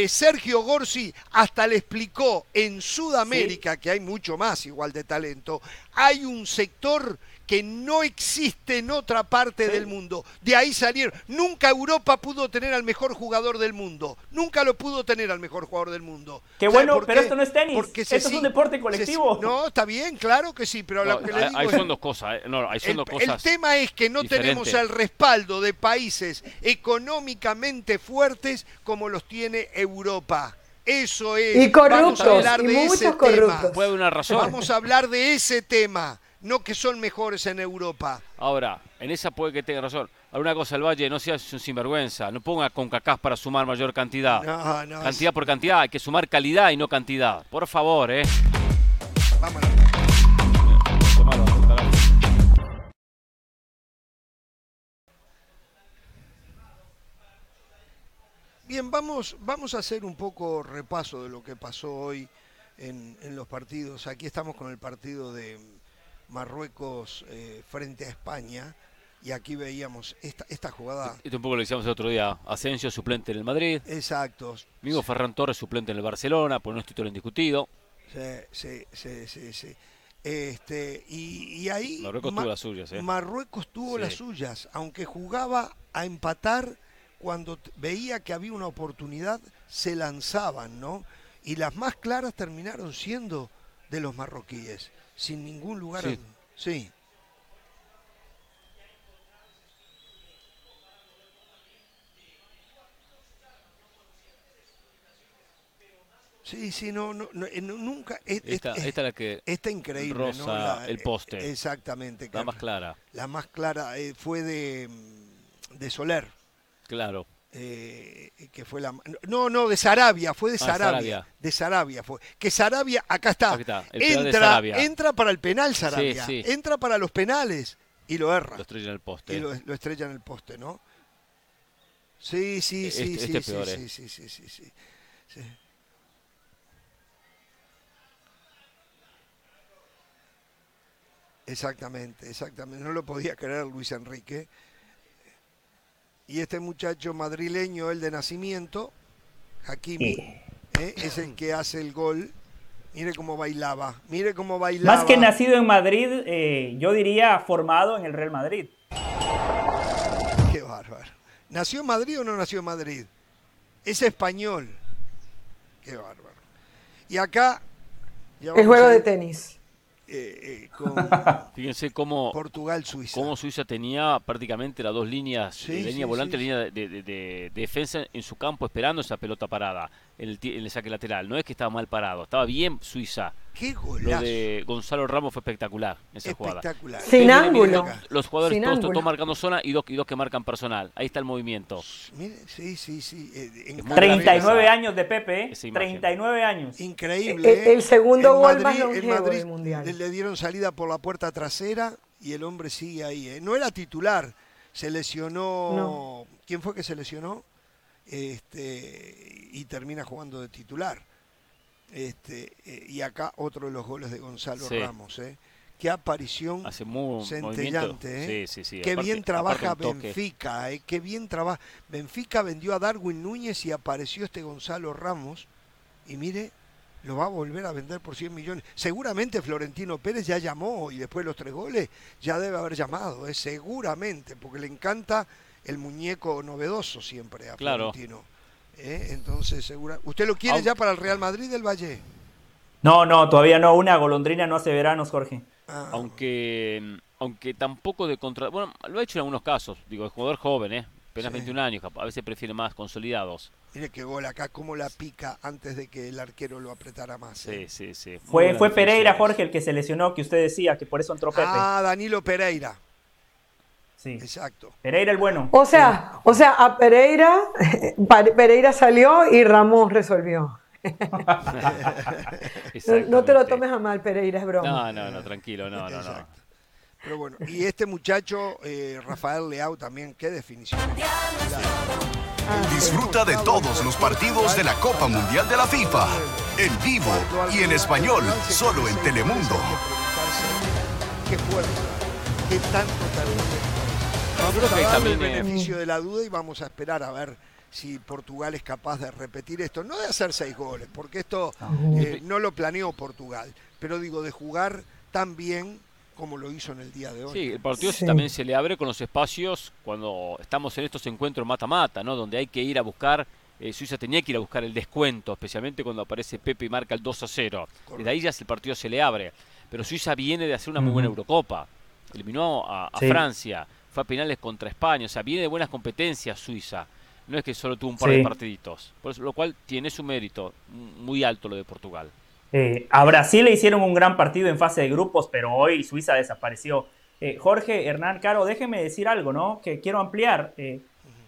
Sergio Gorsi hasta le explicó en Sudamérica, que hay mucho más igual de talento, hay un sector que no existe en otra parte del mundo. De ahí salieron. Nunca Europa pudo tener al mejor jugador del mundo. Nunca lo pudo tener al mejor jugador del mundo. Qué bueno, pero esto no es tenis. Porque esto es un deporte colectivo. no, está bien, claro que sí, pero lo que le digo ahí son dos cosas. Eh, no, son el, dos cosas el tema es que no tenemos el respaldo de países económicamente fuertes como los tiene Europa. Eso es. Y corruptos, Vamos a hablar de ese Tema. Puede una razón. Vamos a hablar de ese tema no que son mejores en Europa. Ahora, en esa puede que tenga razón. Alguna cosa, el Valle, no seas un sinvergüenza. No ponga con cacás para sumar mayor cantidad. No, no, cantidad por cantidad, hay que sumar calidad y no cantidad. Por favor, ¿eh? Vámonos. Bien, vamos, vamos a hacer un poco repaso de lo que pasó hoy en los partidos. Aquí estamos con el partido de, Marruecos eh, frente a España. Y aquí veíamos esta, esta jugada. Esto un poco lo decíamos el otro día. Asensio suplente en el Madrid. Exacto. Amigo Ferran Torres suplente en el Barcelona, por no es título indiscutido. Sí, sí, sí, sí. Este, y, ahí Marruecos tuvo las suyas. ¿eh? Marruecos tuvo las suyas, aunque jugaba a empatar cuando veía que había una oportunidad, se lanzaban, ¿no? Y las más claras terminaron siendo de los marroquíes sin ningún lugar. Sí. sí. Sí, sí, no, no, eh, nunca. esta, esta, es la que. Está increíble. Rosa el poste. Exactamente. La más clara. La más clara eh, fue de, de Soler. Claro. Eh, que fue la no no de Sarabia fue de ah, Sarabia, de Sarabia fue. Que Sarabia acá está, entra entra para el penal Sarabia entra para los penales y lo erra. Lo estrella en el poste. Y lo, estrella en el poste no sí sí sí sí, sí, sí, sí, sí, sí, exactamente exactamente. No lo podía creer Luis Enrique y este muchacho madrileño, el de nacimiento, Hakimi, ¿eh? es el que hace el gol. Mire cómo bailaba, mire cómo bailaba. Más que nacido en Madrid, eh, yo diría formado en el Real Madrid. Qué bárbaro. ¿Nació en Madrid o no nació en Madrid? Es español. Qué bárbaro. Y acá... El juego de tenis. Eh, eh, Fíjense cómo Portugal-Suiza. Cómo Suiza tenía prácticamente las dos líneas, línea volante, línea de, defensa en su campo esperando esa pelota parada en el, saque lateral. No es que estaba mal parado, estaba bien Suiza. Qué Lo de Gonzalo Ramos fue espectacular esa espectacular. jugada. Sin ángulo. Los jugadores todos, todos, marcando zona y dos, y dos que marcan personal. Ahí está el movimiento. sí, sí, sí. 39 eh, años de Pepe, 39 años. Increíble. El, segundo gol más longevo del mundial. Le dieron salida por la puerta trasera y el hombre sigue ahí. ¿eh? No era titular, se lesionó. ¿Quién fue que se lesionó? Este, y termina jugando de titular. Este, eh, y acá otro de los goles de Gonzalo Ramos. ¿eh? Qué aparición Hace muy, centellante. ¿eh? Sí, sí, Qué bien trabaja Benfica. ¿eh? Qué bien trabaja. Benfica vendió a Darwin Núñez y apareció este Gonzalo Ramos. Y mire, lo va a volver a vender por 100 millones. Seguramente Florentino Pérez ya llamó y después de los tres goles ya debe haber llamado, ¿eh? seguramente, porque le encanta el muñeco novedoso siempre a Florentino. ¿eh? Entonces, segura. ¿Usted lo quiere ya para el Real Madrid del Valle? No, no, todavía no. Una golondrina no hace veranos, Jorge. Ah. Aunque, aunque tampoco de contra. Bueno, lo ha hecho en algunos casos. Digo, el jugador joven, ¿eh? Apenas 21 años, a veces prefiere más consolidados. Mire qué gol acá, cómo la pica antes de que el arquero lo apretara más. Sí, ¿eh? sí, sí. Fue, fue Pereira, Jorge, el que se lesionó, que usted decía, que por eso entró Pepe. Ah, Danilo Pereira. Sí. Exacto. Pereira el bueno. O sea, o sea, a Pereira, Pereira salió y Ramos resolvió. no, te lo tomes a mal, Pereira, es broma. No, no, no, tranquilo, no, no, no. Pero bueno, y este muchacho, eh, Rafael Leao, también, qué definición. Disfruta de todos los partidos de la Copa Mundial de la FIFA, en vivo y en español, solo en Telemundo. Qué fuerza, qué tanto talento. El beneficio de la duda y vamos a esperar a ver si Portugal es capaz de repetir esto. No de hacer seis goles, porque esto eh, no lo planeó Portugal, pero digo, de jugar tan bien como lo hizo en el día de hoy. Sí, el partido también se le abre con los espacios cuando estamos en estos encuentros mata-mata, ¿no? Donde hay que ir a buscar, eh, Suiza tenía que ir a buscar el descuento, especialmente cuando aparece Pepe y marca el 2 a 0. Desde ahí ya el partido se le abre. Pero Suiza viene de hacer una muy buena Eurocopa. Eliminó a, Francia, fue a penales contra España, o sea, viene de buenas competencias Suiza. No es que solo tuvo un par de partiditos, por eso, lo cual tiene su mérito muy alto lo de Portugal. Eh, a Brasil le hicieron un gran partido en fase de grupos, pero hoy Suiza desapareció. Eh, Jorge, Hernán, Caro, déjeme decir algo, ¿no? Que quiero ampliar. Eh,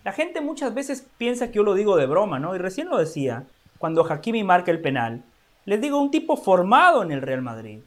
la gente muchas veces piensa que yo lo digo de broma, ¿no? Y recién lo decía, cuando Hakimi marca el penal. Les digo, un tipo formado en el Real Madrid.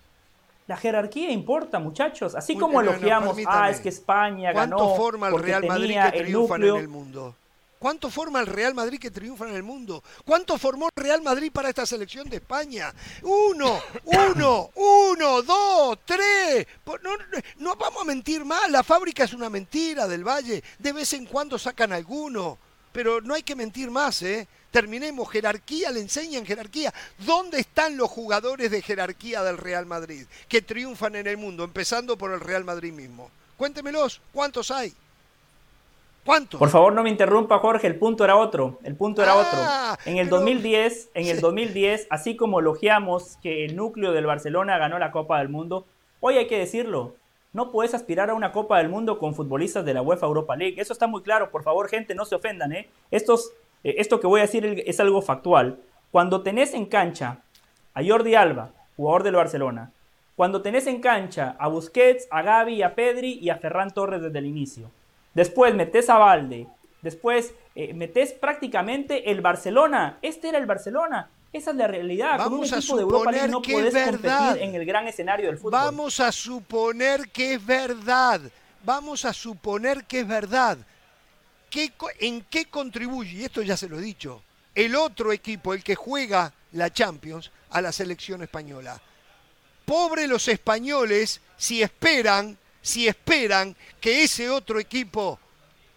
La jerarquía importa, muchachos. Así como elogiamos, ah, es que España ganó. ¿Cuánto forma el Real Madrid que triunfan en el mundo? ¿Cuánto forma el Real Madrid que triunfa en el mundo? ¿Cuánto formó el Real Madrid para esta selección de España? Uno, uno, uno, dos, tres. No, no, vamos a mentir más. La fábrica es una mentira del Valle. De vez en cuando sacan alguno. Pero no hay que mentir más, ¿eh? Terminemos, jerarquía, le enseñan jerarquía. ¿Dónde están los jugadores de jerarquía del Real Madrid que triunfan en el mundo, empezando por el Real Madrid mismo? Cuéntemelos, ¿cuántos hay? Por favor, no me interrumpa, Jorge, el punto era otro, el punto era otro. Ah, en el 2010, en el 2010, así como elogiamos que el núcleo del Barcelona ganó la Copa del Mundo, hoy hay que decirlo, no puedes aspirar a una Copa del Mundo con futbolistas de la UEFA Europa League. Eso está muy claro, por favor, gente, no se ofendan, ¿eh? Estos, eh, esto que voy a decir es algo factual. Cuando tenés en cancha a Jordi Alba, jugador del Barcelona, cuando tenés en cancha a Busquets, a Gaby, a Pedri y a Ferran Torres desde el inicio, Después metes a Valde. Después eh, metes prácticamente el Barcelona. Este era el Barcelona. Esa es la realidad. Vamos a suponer no que es verdad. en el gran escenario del fútbol. Vamos a suponer que es verdad. Vamos a suponer que es verdad. ¿Qué, ¿En qué contribuye? Y esto ya se lo he dicho. El otro equipo, el que juega la Champions, a la selección española. Pobre los españoles si esperan si esperan que ese otro equipo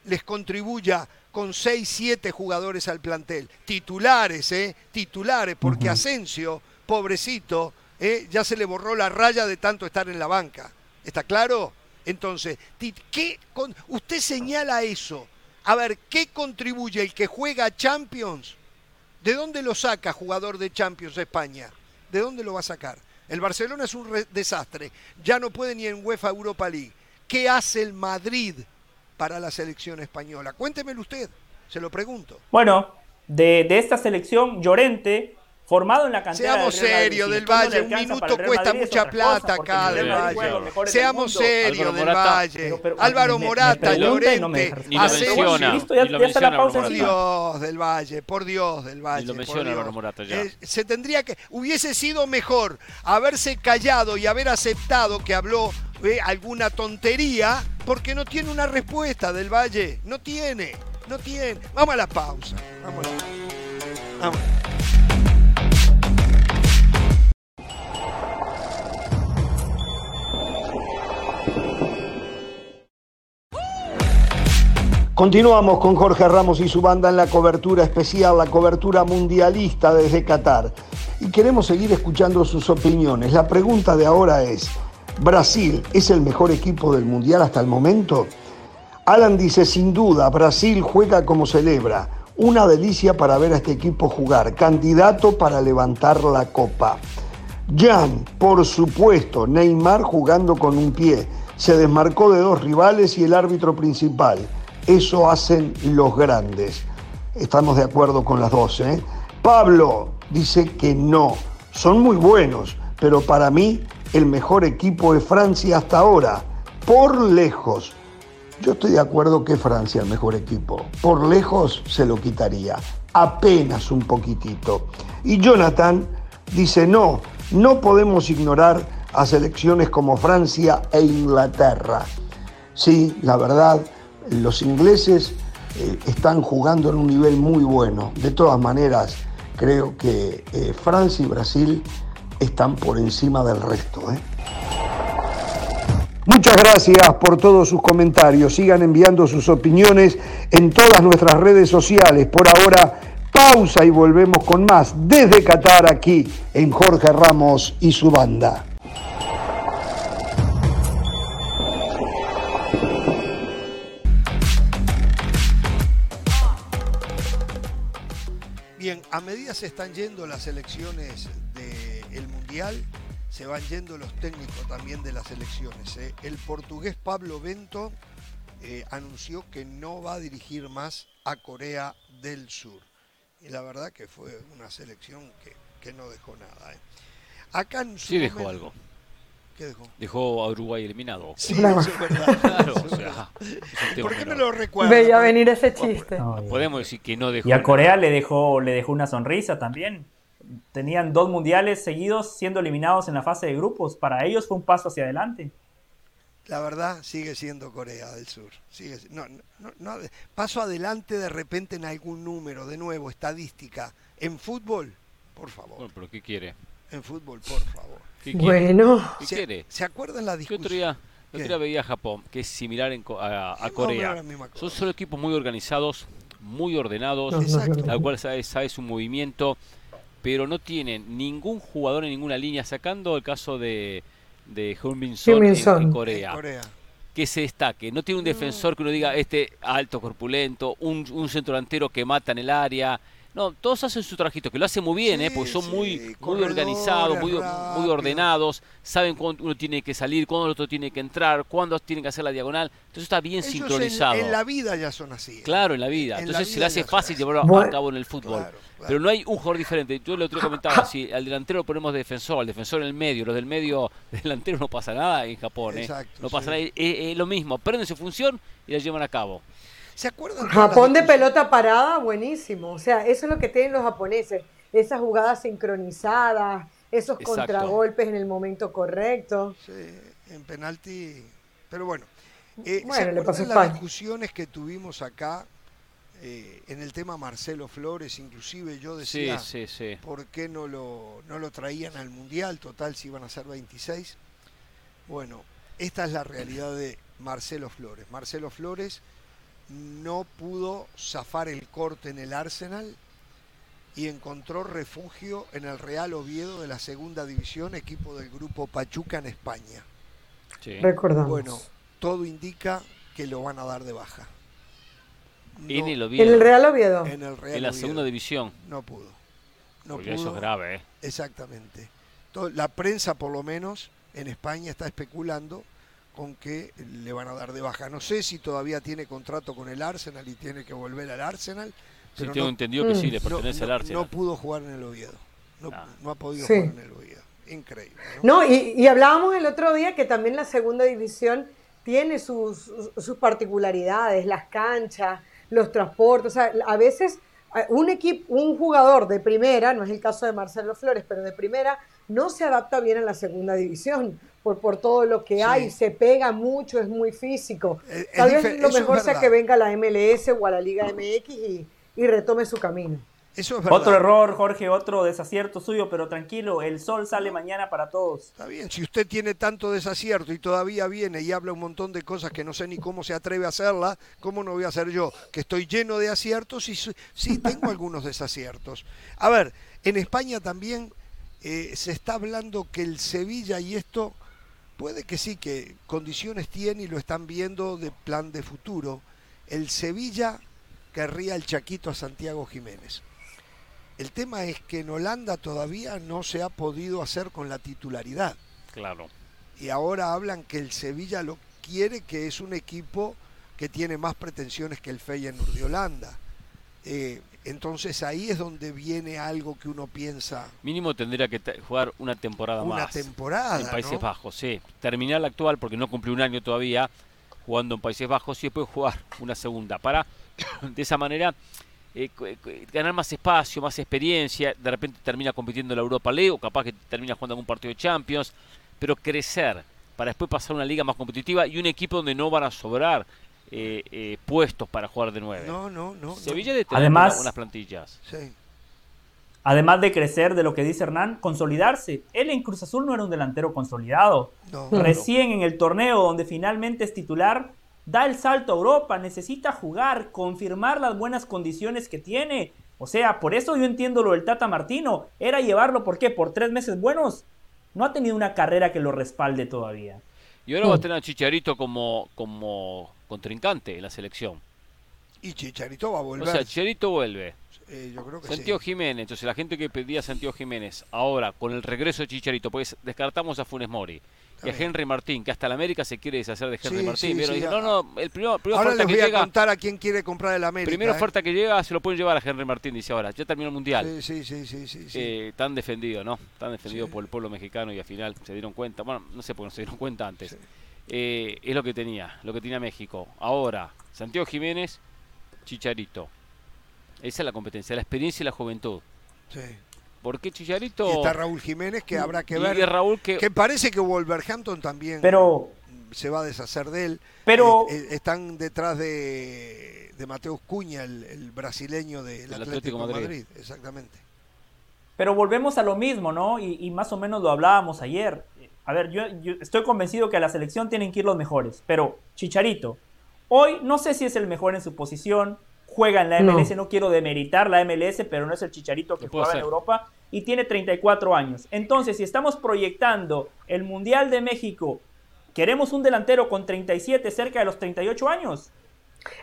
les contribuya con 6, 7 jugadores al plantel. Titulares, ¿eh? Titulares, porque Asensio, pobrecito, ¿eh? ya se le borró la raya de tanto estar en la banca. ¿Está claro? Entonces, ¿qué usted señala eso. A ver, ¿qué contribuye el que juega Champions? ¿De dónde lo saca jugador de Champions España? ¿De dónde lo va a sacar? El Barcelona es un desastre. Ya no puede ni en UEFA Europa League. ¿Qué hace el Madrid para la selección española? Cuéntemelo usted, se lo pregunto. Bueno, de, de esta selección, Llorente formado en la cantera Seamos serios del Valle, un minuto cuesta mucha plata acá del Valle. Seamos serios del Valle. Álvaro Morata, Llorente, ni lo menciona, Por Dios del Valle, por Dios del Valle. lo menciona Álvaro Morata ya. Eh, se tendría que, hubiese sido mejor haberse callado y haber aceptado que habló eh, alguna tontería porque no tiene una respuesta del Valle. No tiene, no tiene. Vamos a la pausa. Vamos a la pausa. Vamos. Continuamos con Jorge Ramos y su banda en la cobertura especial, la cobertura mundialista desde Qatar. Y queremos seguir escuchando sus opiniones. La pregunta de ahora es, ¿Brasil es el mejor equipo del mundial hasta el momento? Alan dice, sin duda, Brasil juega como celebra. Una delicia para ver a este equipo jugar. Candidato para levantar la copa. Jan, por supuesto, Neymar jugando con un pie. Se desmarcó de dos rivales y el árbitro principal. Eso hacen los grandes. Estamos de acuerdo con las dos. ¿eh? Pablo dice que no. Son muy buenos, pero para mí el mejor equipo de Francia hasta ahora, por lejos. Yo estoy de acuerdo que Francia el mejor equipo. Por lejos se lo quitaría, apenas un poquitito. Y Jonathan dice, no, no podemos ignorar a selecciones como Francia e Inglaterra. Sí, la verdad, los ingleses eh, están jugando en un nivel muy bueno. De todas maneras, creo que eh, Francia y Brasil están por encima del resto. ¿eh? Muchas gracias por todos sus comentarios. Sigan enviando sus opiniones en todas nuestras redes sociales. Por ahora, pausa y volvemos con más desde Qatar aquí en Jorge Ramos y su banda. Bien, a medida se están yendo las elecciones del Mundial, se van yendo los técnicos también de las elecciones. ¿eh? El portugués Pablo Bento eh, anunció que no va a dirigir más a Corea del Sur. Y la verdad que fue una selección que, no dejó nada. ¿eh? Acá en sí dejó algo. ¿Qué dejó? Dejó a Uruguay eliminado. Sí, eso es verdad. claro, o sea, ¿Por qué me lo recuerda? Veía venir ese chiste. podemos decir que no dejó. Y a Corea le dejó, le dejó una sonrisa también tenían dos mundiales seguidos siendo eliminados en la fase de grupos. Para ellos fue un paso hacia adelante. La verdad sigue siendo Corea del Sur. Sigue, no, no, paso adelante de repente en algún número, de nuevo, estadística. En fútbol, por favor. ¿Pero qué quiere? En fútbol, por favor. bueno. ¿Qué quiere? ¿Se acuerdan la discusión? otro día, otro día veía a Japón, que es similar a, Corea. Son solo equipos muy organizados, muy ordenados, al cual sabe, sabe su movimiento pero no tienen ningún jugador en ninguna línea, sacando el caso de, de Heung-Min Son, en, Corea, Que se destaque. No tiene un defensor que uno diga este alto, corpulento, un, un centro delantero que mata en el área. No, todos hacen su trajito, que lo hacen muy bien, ¿eh? porque son muy, muy organizados, muy, muy ordenados, saben cuándo uno tiene que salir, cuándo el otro tiene que entrar, cuándo tiene que hacer la diagonal. Entonces está bien sincronizado. En, la vida ya son así. ¿eh? Claro, en la vida. Entonces se le hace fácil llevarlo a cabo en el fútbol. Pero no hay un jugador diferente. Yo lo otro comentaba, si al delantero lo ponemos defensor, al defensor en el medio, los del medio delantero no pasa nada en Japón. ¿eh? no pasa nada. Es, lo mismo, aprenden su función y la llevan a cabo. ¿Se acuerdan? Japón de pelota parada, buenísimo. O sea, eso es lo que tienen los japoneses. Esas jugadas sincronizadas, esos contragolpes en el momento correcto. Sí, en penalti. Pero bueno. Eh, bueno, le pasó las discusiones que tuvimos acá eh, en el tema Marcelo Flores, inclusive yo decía, sí, sí, ¿por qué no lo, no lo traían al Mundial? Total, si iban a ser 26. Bueno, esta es la realidad de Marcelo Flores. Marcelo Flores no pudo zafar el corte en el Arsenal y encontró refugio en el Real Oviedo de la segunda división, equipo del grupo Pachuca en España. Sí. Recordamos. Bueno, todo indica que lo van a dar de baja. en, el Real Oviedo. En, el Real en la segunda división. No pudo. No pudo. eso es grave. ¿eh? Exactamente. la prensa, por lo menos, en España está especulando con que le van a dar de baja. No sé si todavía tiene contrato con el Arsenal y tiene que volver al Arsenal. Sí, tengo entendido que sí, le pertenece al Arsenal. No pudo jugar en el Oviedo. No, ha podido jugar en el Oviedo. Increíble. No, y, hablábamos el otro día que también la segunda división tiene sus, sus particularidades, las canchas, los transportes. O sea, a veces un equipo, un jugador de primera, no es el caso de Marcelo Flores, pero de primera, no se adapta bien a la segunda división por, por todo lo que hay, se pega mucho, es muy físico. Tal vez lo mejor sea que venga a la MLS o a la Liga MX y, y retome su camino. Eso es otro error, Jorge, otro desacierto suyo, pero tranquilo, el sol sale mañana para todos. Está bien, si usted tiene tanto desacierto y todavía viene y habla un montón de cosas que no sé ni cómo se atreve a hacerla, ¿cómo no voy a hacer yo? Que estoy lleno de aciertos y sí tengo algunos desaciertos. A ver, en España también eh, se está hablando que el Sevilla y esto puede que sí, que condiciones tiene y lo están viendo de plan de futuro. El Sevilla querría el Chaquito a Santiago Jiménez. El tema es que en Holanda todavía no se ha podido hacer con la titularidad. Claro. Y ahora hablan que el Sevilla lo quiere, que es un equipo que tiene más pretensiones que el Feyenoord de Holanda. Eh, entonces ahí es donde viene algo que uno piensa. Mínimo tendría que jugar una temporada más. Una temporada. En Países Bajos, sí. Terminar la actual porque no cumplió un año todavía. jugando en Países Bajos y después jugar una segunda para de esa manera eh, ganar más espacio, más experiencia, de repente termina compitiendo en la Europa League o capaz que termina jugando algún partido de Champions, pero crecer para después pasar a una liga más competitiva y un equipo donde no van a sobrar eh, eh, puestos para jugar de nuevo. No, no, no. Sevilla de tener Además, unas plantillas. Sí. Además de crecer, de lo que dice Hernán, consolidarse. Él en Cruz Azul no era un delantero consolidado. Recién en el torneo donde finalmente es titular, da el salto a Europa, necesita jugar, confirmar las buenas condiciones que tiene. O sea, por eso yo entiendo lo del Tata Martino. Era llevarlo, ¿por qué? Por tres meses buenos. No ha tenido una carrera que lo respalde todavía. Y ahora va a tener a Chicharito como, como contrincante en la selección. Y Chicharito va a volver. O sea, Chicharito vuelve. Eh, yo creo que Santiago Jiménez, entonces la gente que pedía a Santiago Jiménez, ahora con el regreso de Chicharito, pues descartamos a Funes Mori y a Henry Martín, que hasta la América se quiere deshacer de Henry Martín. no, no, el primero, ahora les voy a contar a quién quiere comprar el América. Primera ¿eh? oferta que llega se lo pueden llevar a Henry Martín, dice ahora. Ya terminó el Mundial. Sí, sí, sí, sí. Eh, tan defendido, ¿no? Tan defendido por el pueblo mexicano y al final se dieron cuenta. Bueno, no sé por qué no se dieron cuenta antes. Eh, es lo que tenía, lo que tenía México. Ahora, Santiago Jiménez, Chicharito. Esa es la competencia, la experiencia y la juventud. Sí. ¿Por qué Chicharito? Y está Raúl Jiménez, que habrá que ver. Y Raúl que... que parece que Wolverhampton también pero... se va a deshacer de él. Pero... Eh, eh, están detrás de, de Mateus Cuña, el, brasileño del Atlético, de Madrid. Exactamente. Pero volvemos a lo mismo, ¿no? Y, más o menos lo hablábamos ayer. A ver, yo, yo estoy convencido que a la selección tienen que ir los mejores. Pero Chicharito, hoy no sé si es el mejor en su posición juega en la MLS, no. quiero demeritar la MLS, pero no es el chicharito que juega en Europa y tiene 34 años. Entonces, si estamos proyectando el Mundial de México, ¿queremos un delantero con 37 cerca de los 38 años?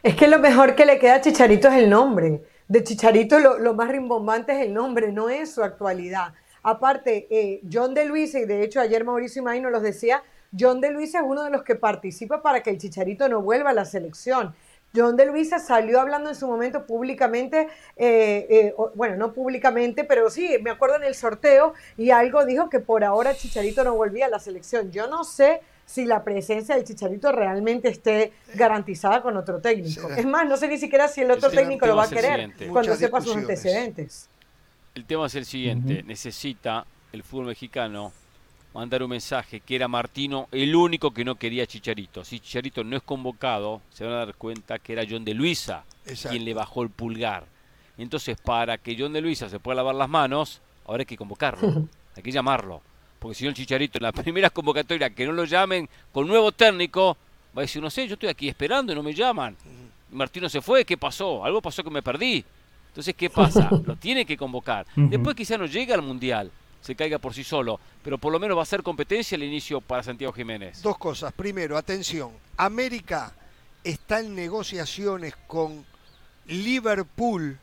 Es que lo mejor que le queda a Chicharito es el nombre. De Chicharito lo, más rimbombante es el nombre, no es su actualidad. Aparte, eh, John de Luisa, y de hecho ayer Mauricio May nos los decía, John de Luisa es uno de los que participa para que el Chicharito no vuelva a la selección. John de Luisa salió hablando en su momento públicamente, eh, eh, bueno, no públicamente, pero sí, me acuerdo en el sorteo y algo dijo que por ahora Chicharito no volvía a la selección. Yo no sé si la presencia de Chicharito realmente esté garantizada con otro técnico. Es más, no sé ni siquiera si el otro técnico lo va a querer cuando sepa sus antecedentes. El tema es el siguiente, necesita el fútbol mexicano mandar un mensaje que era Martino el único que no quería Chicharito. Si Chicharito no es convocado, se van a dar cuenta que era John de Luisa quien le bajó el pulgar. Entonces, para que John de Luisa se pueda lavar las manos, ahora hay que convocarlo, hay que llamarlo. Porque si no el Chicharito en la primera convocatoria que no lo llamen con nuevo técnico, va a decir, no sé, yo estoy aquí esperando y no me llaman. Martino se fue, ¿qué pasó? Algo pasó que me perdí. Entonces, ¿qué pasa? Lo tiene que convocar. Después quizá no llega al Mundial, se caiga por sí solo, pero por lo menos va a ser competencia el inicio para Santiago Jiménez. Dos cosas. Primero, atención, América está en negociaciones con Liverpool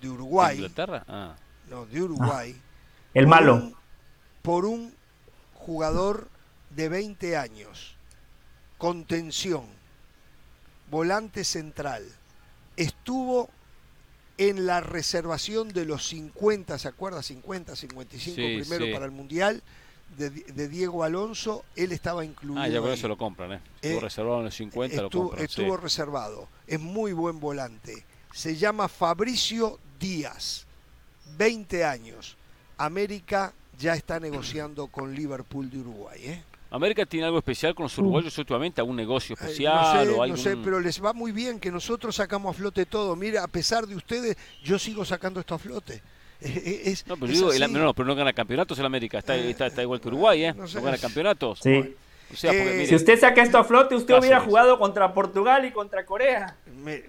de Uruguay. ¿Inglaterra? Ah. No, de Uruguay. Ah, el malo. por un jugador de 20 años, contención, volante central. Estuvo en la reservación de los 50, ¿se acuerda? 50, 55 primero para el Mundial de, Diego Alonso, él estaba incluido. Ah, ya por eso lo compran, ¿eh? Estuvo eh, reservado en los 50, estuvo, lo compran. Estuvo reservado, es muy buen volante. Se llama Fabricio Díaz, 20 años. América ya está negociando con Liverpool de Uruguay, ¿eh? América tiene algo especial con los uruguayos últimamente, algún negocio eh, especial no sé, No sé, pero les va muy bien que nosotros sacamos a flote todo. Mira, a pesar de ustedes, yo sigo sacando esto a flote. no, pero, digo, no, pero no gana campeonatos en América, está, eh, está, igual que Uruguay, ¿eh? No, gana campeonatos. Sí. si usted saca esto a flote, usted hubiera jugado contra Portugal y contra Corea.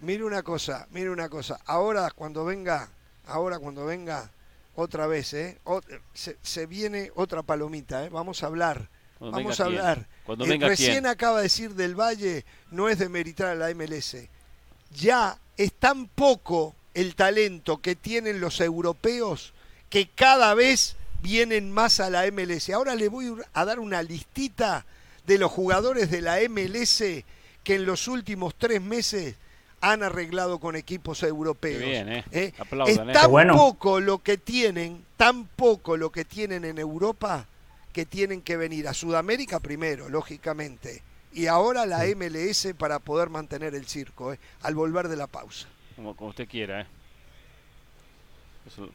mire una cosa, mire una cosa. Ahora cuando venga, ahora cuando venga otra vez, ¿eh? se, se, viene otra palomita, ¿eh? Vamos a hablar Vamos a hablar. Cuando venga recién acaba de decir del Valle, no es de meritar a la MLS. Ya es tan poco el talento que tienen los europeos que cada vez vienen más a la MLS. Ahora le voy a dar una listita de los jugadores de la MLS que en los últimos tres meses han arreglado con equipos europeos. ¿eh? ¿Eh? es ¿eh? tan poco lo que tienen, tan poco lo que tienen en Europa que tienen que venir a Sudamérica primero, lógicamente, y ahora la MLS para poder mantener el circo, ¿eh? al volver de la pausa. Como, usted quiera, ¿eh?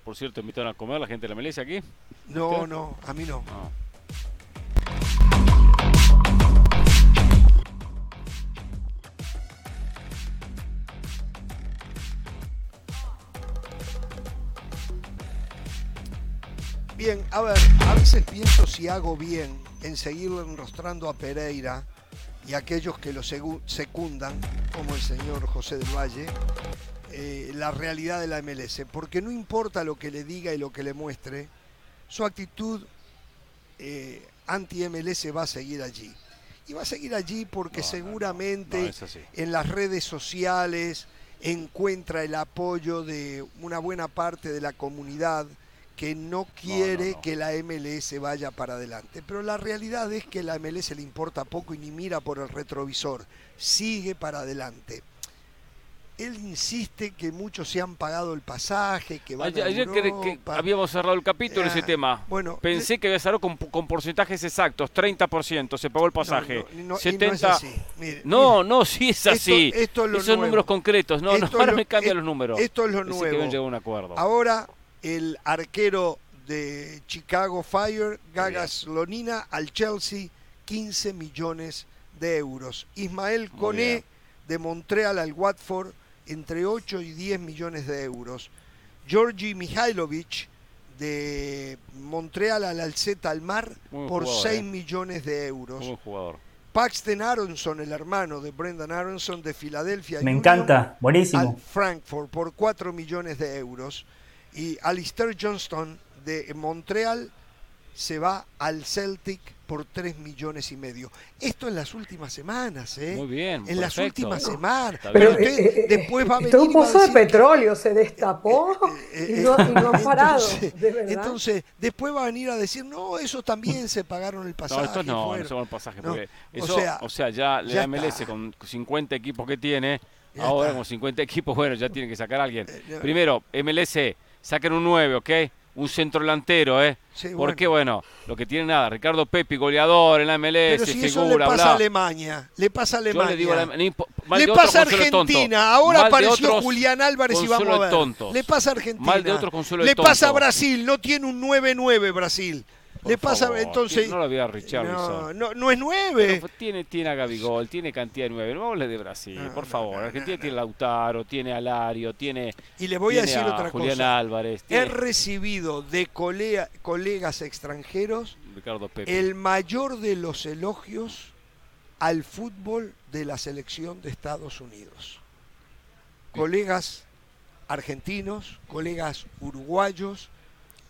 por cierto, ¿invitaron a comer la gente de la MLS aquí? No, no, a mí no. Bien, a ver, a veces pienso si hago bien en seguir enrostrando a Pereira y a aquellos que lo secundan, como el señor José del Valle, eh, la realidad de la MLS, porque no importa lo que le diga y lo que le muestre, su actitud eh, anti-MLS va a seguir allí. Y va a seguir allí porque seguramente en las redes sociales encuentra el apoyo de una buena parte de la comunidad que no quiere que la MLS vaya para adelante. Pero la realidad es que la MLS le importa poco y ni mira por el retrovisor, sigue para adelante. Él insiste que muchos se han pagado el pasaje, que van ayer, a que habíamos cerrado el capítulo ese ah, tema. Bueno, Pensé que había cerrado con, porcentajes exactos, 30% se pagó el pasaje, no, 70 no, no, sí es así. Esos números concretos, no, no ahora me cambian los números. Esto es lo nuevo. un acuerdo. Ahora el arquero de Chicago Fire, Gagas Lonina, al Chelsea, 15 millones de euros. Ismael Cone de Montreal al Watford, entre 8 y 10 millones de euros. Georgi Mihailovic de Montreal al Alceta al Mar por 6 eh. millones de euros. jugador. Paxton Aronson, el hermano de Brendan Aronson de Filadelfia. Me encanta, buenísimo. Al Frankfurt por 4 millones de euros y Alistair Johnston de Montreal se va al Celtic por 3 millones y medio. Esto en las últimas semanas, ¿eh? Muy bien. En las últimas semanas. Pero usted eh, eh, después va a venir. un pozo de petróleo se destapó y, no, han parado. Entonces, después va a venir a decir, no, eso también se pagaron el pasaje. No, esto no, no se el pasaje. Porque eso, o, sea, o sea, ya la MLS con 50 equipos que tiene, ahora con 50 equipos, bueno, ya tiene que sacar a alguien. Primero, MLS saquen un 9, ¿ok? Un centro delantero, ¿eh? Porque, bueno. lo que tiene nada, Ricardo Pepi, goleador en la MLS, Pero si eso le pasa a Alemania, le pasa a Alemania. le, pasa a Argentina, ahora apareció Julián Álvarez y vamos a ver. Le pasa a Argentina. Mal de otros consuelo le pasa a Brasil, no tiene un 9-9 Brasil le pasa entonces. No lo había a No, no, es nueve. tiene, tiene a Gabigol, tiene cantidad de nueve. No hable de Brasil, por favor. Argentina tiene Lautaro, tiene a Lario, tiene. Y le voy a decir otra Julián Álvarez. He recibido de colegas extranjeros el mayor de los elogios al fútbol de la selección de Estados Unidos. Colegas argentinos, colegas uruguayos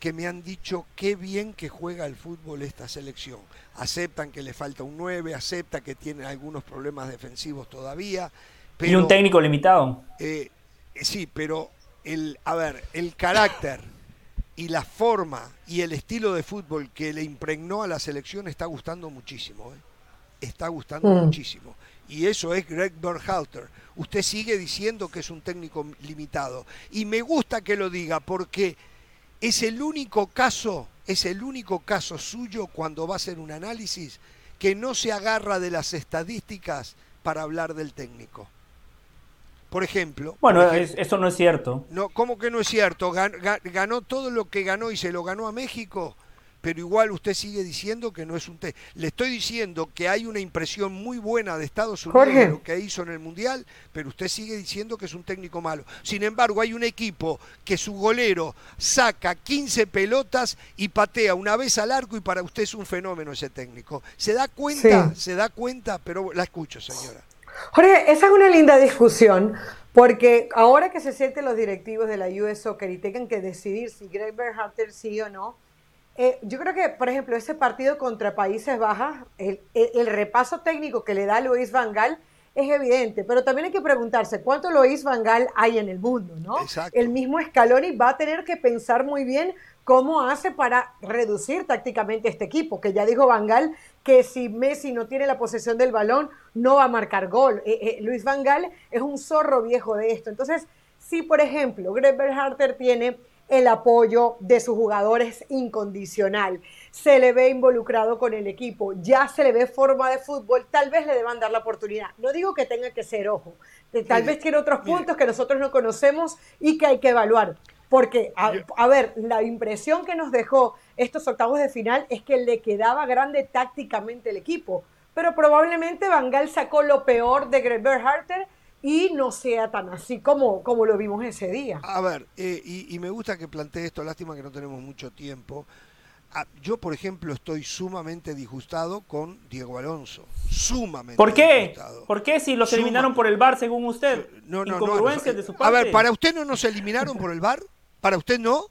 que me han dicho qué bien que juega el fútbol esta selección. Aceptan que le falta un 9, aceptan que tiene algunos problemas defensivos todavía. y un técnico limitado. Eh, sí, pero el, a ver, el carácter y la forma y el estilo de fútbol que le impregnó a la selección está gustando muchísimo. ¿eh? Está gustando mm. muchísimo. Y eso es Greg Berhalter. Usted sigue diciendo que es un técnico limitado. Y me gusta que lo diga porque es el único caso, es el único caso suyo cuando va a hacer un análisis que no se agarra de las estadísticas para hablar del técnico. Por ejemplo. Bueno, eso no es cierto. No, ¿Cómo que no es cierto? ganó todo lo que ganó y se lo ganó a México pero igual usted sigue diciendo que no es un té. Le estoy diciendo que hay una impresión muy buena de Estados Unidos de lo que hizo en el Mundial, pero usted sigue diciendo que es un técnico malo. Sin embargo, hay un equipo que su golero saca 15 pelotas y patea una vez al arco y para usted es un fenómeno ese técnico. ¿Se da cuenta? ¿Se da cuenta? Pero la escucho, señora. Jorge, esa es una linda discusión, porque ahora que se sienten los directivos de la US Soccer y tengan que decidir si Greg Berhalter sí o no, eh, yo creo que, por ejemplo, ese partido contra Países Bajos, el, repaso técnico que le da Luis Van Gaal es evidente, pero también hay que preguntarse cuánto Luis Van Gaal hay en el mundo, ¿no? El mismo Scaloni va a tener que pensar muy bien cómo hace para reducir tácticamente este equipo, que ya dijo Van Gaal que si Messi no tiene la posesión del balón, no va a marcar gol. Eh, eh, Luis Van Gaal es un zorro viejo de esto. Entonces, si por ejemplo Greg Berharter tiene el apoyo de sus jugadores incondicional. Se le ve involucrado con el equipo, ya se le ve forma de fútbol, tal vez le deban dar la oportunidad. No digo que tenga que ser ojo, tal vez tiene otros puntos que nosotros no conocemos y que hay que evaluar. Porque, a, ver, la impresión que nos dejó estos octavos de final es que le quedaba grande tácticamente el equipo. Pero probablemente Van Gaal sacó lo peor de Greg Berharter y no sea tan así como, como lo vimos ese día. A ver, eh, y, me gusta que plantee esto, lástima que no tenemos mucho tiempo. Ah, yo, por ejemplo, estoy sumamente disgustado con Diego Alonso. Sumamente ¿Por qué? ¿Por qué si los eliminaron por el bar, según usted? No, no, no, de su parte. A ver, ¿para usted no nos eliminaron por el bar? ¿Para usted no?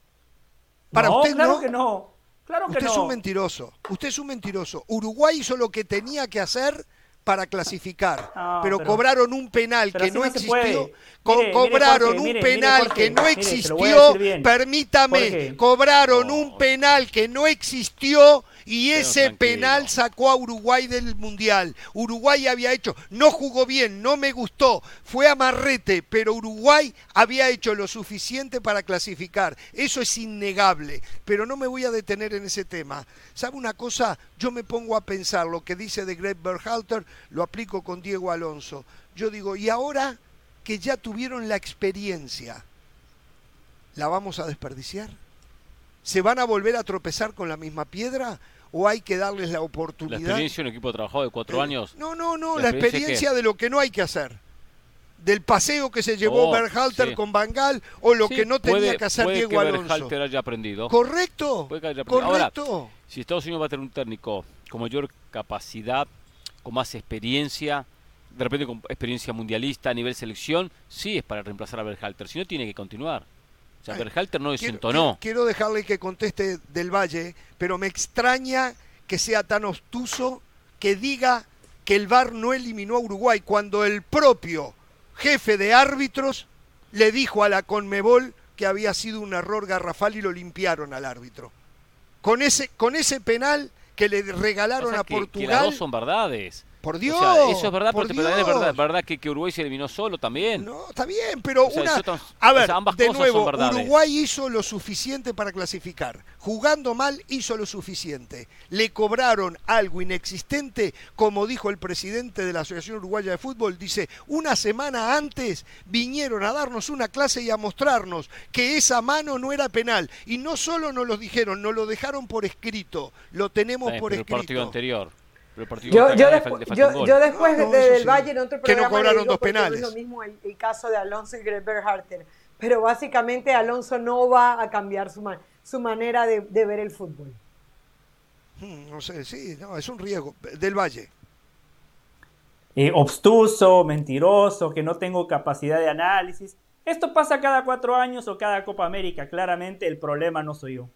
¿Para usted claro no? que no. Claro usted es un mentiroso. Usted es un mentiroso. Uruguay hizo lo que tenía que hacer para clasificar, pero, cobraron un penal que no, existió, cobraron un penal que no existió, permítame, cobraron un penal que no existió y ese penal sacó a Uruguay del Mundial. Uruguay había hecho, no jugó bien, no me gustó, fue amarrete, pero Uruguay había hecho lo suficiente para clasificar. Eso es innegable, pero no me voy a detener en ese tema. ¿Sabe una cosa? Yo me pongo a pensar lo que dice de Greg Berhalter, lo aplico con Diego Alonso. Yo digo, ¿y ahora que ya tuvieron la experiencia, la vamos a desperdiciar? ¿Se van a volver a tropezar con la misma piedra? O hay que darles la oportunidad. ¿La experiencia en un equipo de trabajo de cuatro eh, años? No, no, no, la, experiencia, de lo que no hay que hacer. Del paseo que se llevó oh, Berhalter con Bangal o lo que no tenía que hacer Diego que Alonso. Berhalter haya aprendido. Correcto. Correcto. si Estados Unidos va a tener un técnico con mayor capacidad, con más experiencia, de repente con experiencia mundialista a nivel selección, sí es para reemplazar a Berhalter. Si no, tiene que continuar. O sea, Berhalter no desentonó. Quiero, quiero dejarle que conteste del Valle, pero me extraña que sea tan obtuso que diga que el VAR no eliminó a Uruguay cuando el propio jefe de árbitros le dijo a la Conmebol que había sido un error garrafal y lo limpiaron al árbitro. Con ese, con ese penal que le regalaron a Portugal. Que son verdades. Por Dios. eso es verdad, porque es verdad, verdad que, que, Uruguay se eliminó solo también. No, está bien, pero una. a ver, de nuevo, Uruguay hizo lo suficiente para clasificar. Jugando mal, hizo lo suficiente. Le cobraron algo inexistente, como dijo el presidente de la Asociación Uruguaya de Fútbol. Dice: una semana antes vinieron a darnos una clase y a mostrarnos que esa mano no era penal. Y no solo nos lo dijeron, nos lo dejaron por escrito. Lo tenemos por escrito. El partido anterior yo, yo, yo, después del Valle en otro programa que no cobraron dos penales. Es lo mismo el, caso de Alonso y Greber Harter. Pero básicamente Alonso no va a cambiar su, su manera de, ver el fútbol. Hmm, no sé, sí, no, es un riesgo. Del Valle. Eh, obstuso, mentiroso, que no tengo capacidad de análisis. Esto pasa cada cuatro años o cada Copa América. Claramente el problema no soy yo.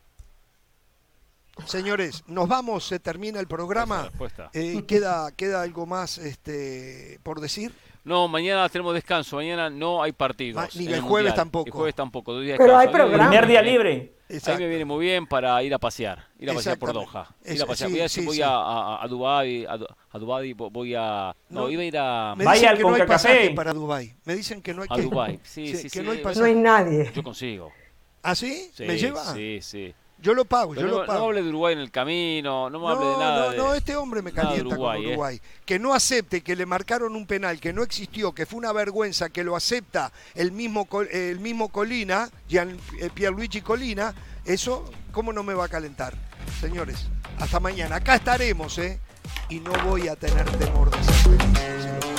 Señores, nos vamos, se termina el programa. Eh, ¿queda, ¿Queda algo más este, por decir? No, mañana tenemos descanso, mañana no hay partido. ni el, jueves tampoco. El jueves tampoco. Pero hay programa. Primer día libre. Ahí me viene muy bien para ir a pasear, ir a pasear por Doha. Ir a pasear. voy a, voy a, a, Dubái, a, Dubái voy a... No, iba a ir a... Me Vaya al que no hay pasaje para Dubái. Me dicen que no hay... A Dubái, sí, sí, sí. no, hay no hay nadie. Yo consigo. ¿Ah, sí? ¿Me lleva? Sí, sí. Yo lo pago, yo lo pago. No hable de Uruguay en el camino, no me hable de nada. No, no, este hombre me calienta con ¿eh? Uruguay. Que no acepte que le marcaron un penal que no existió, que fue una vergüenza, que lo acepta el mismo, el mismo Colina, Gian, eh, Pierluigi Colina, eso, ¿cómo no me va a calentar? Señores, hasta mañana. Acá estaremos, ¿eh? Y no voy a tener temor de ser feliz.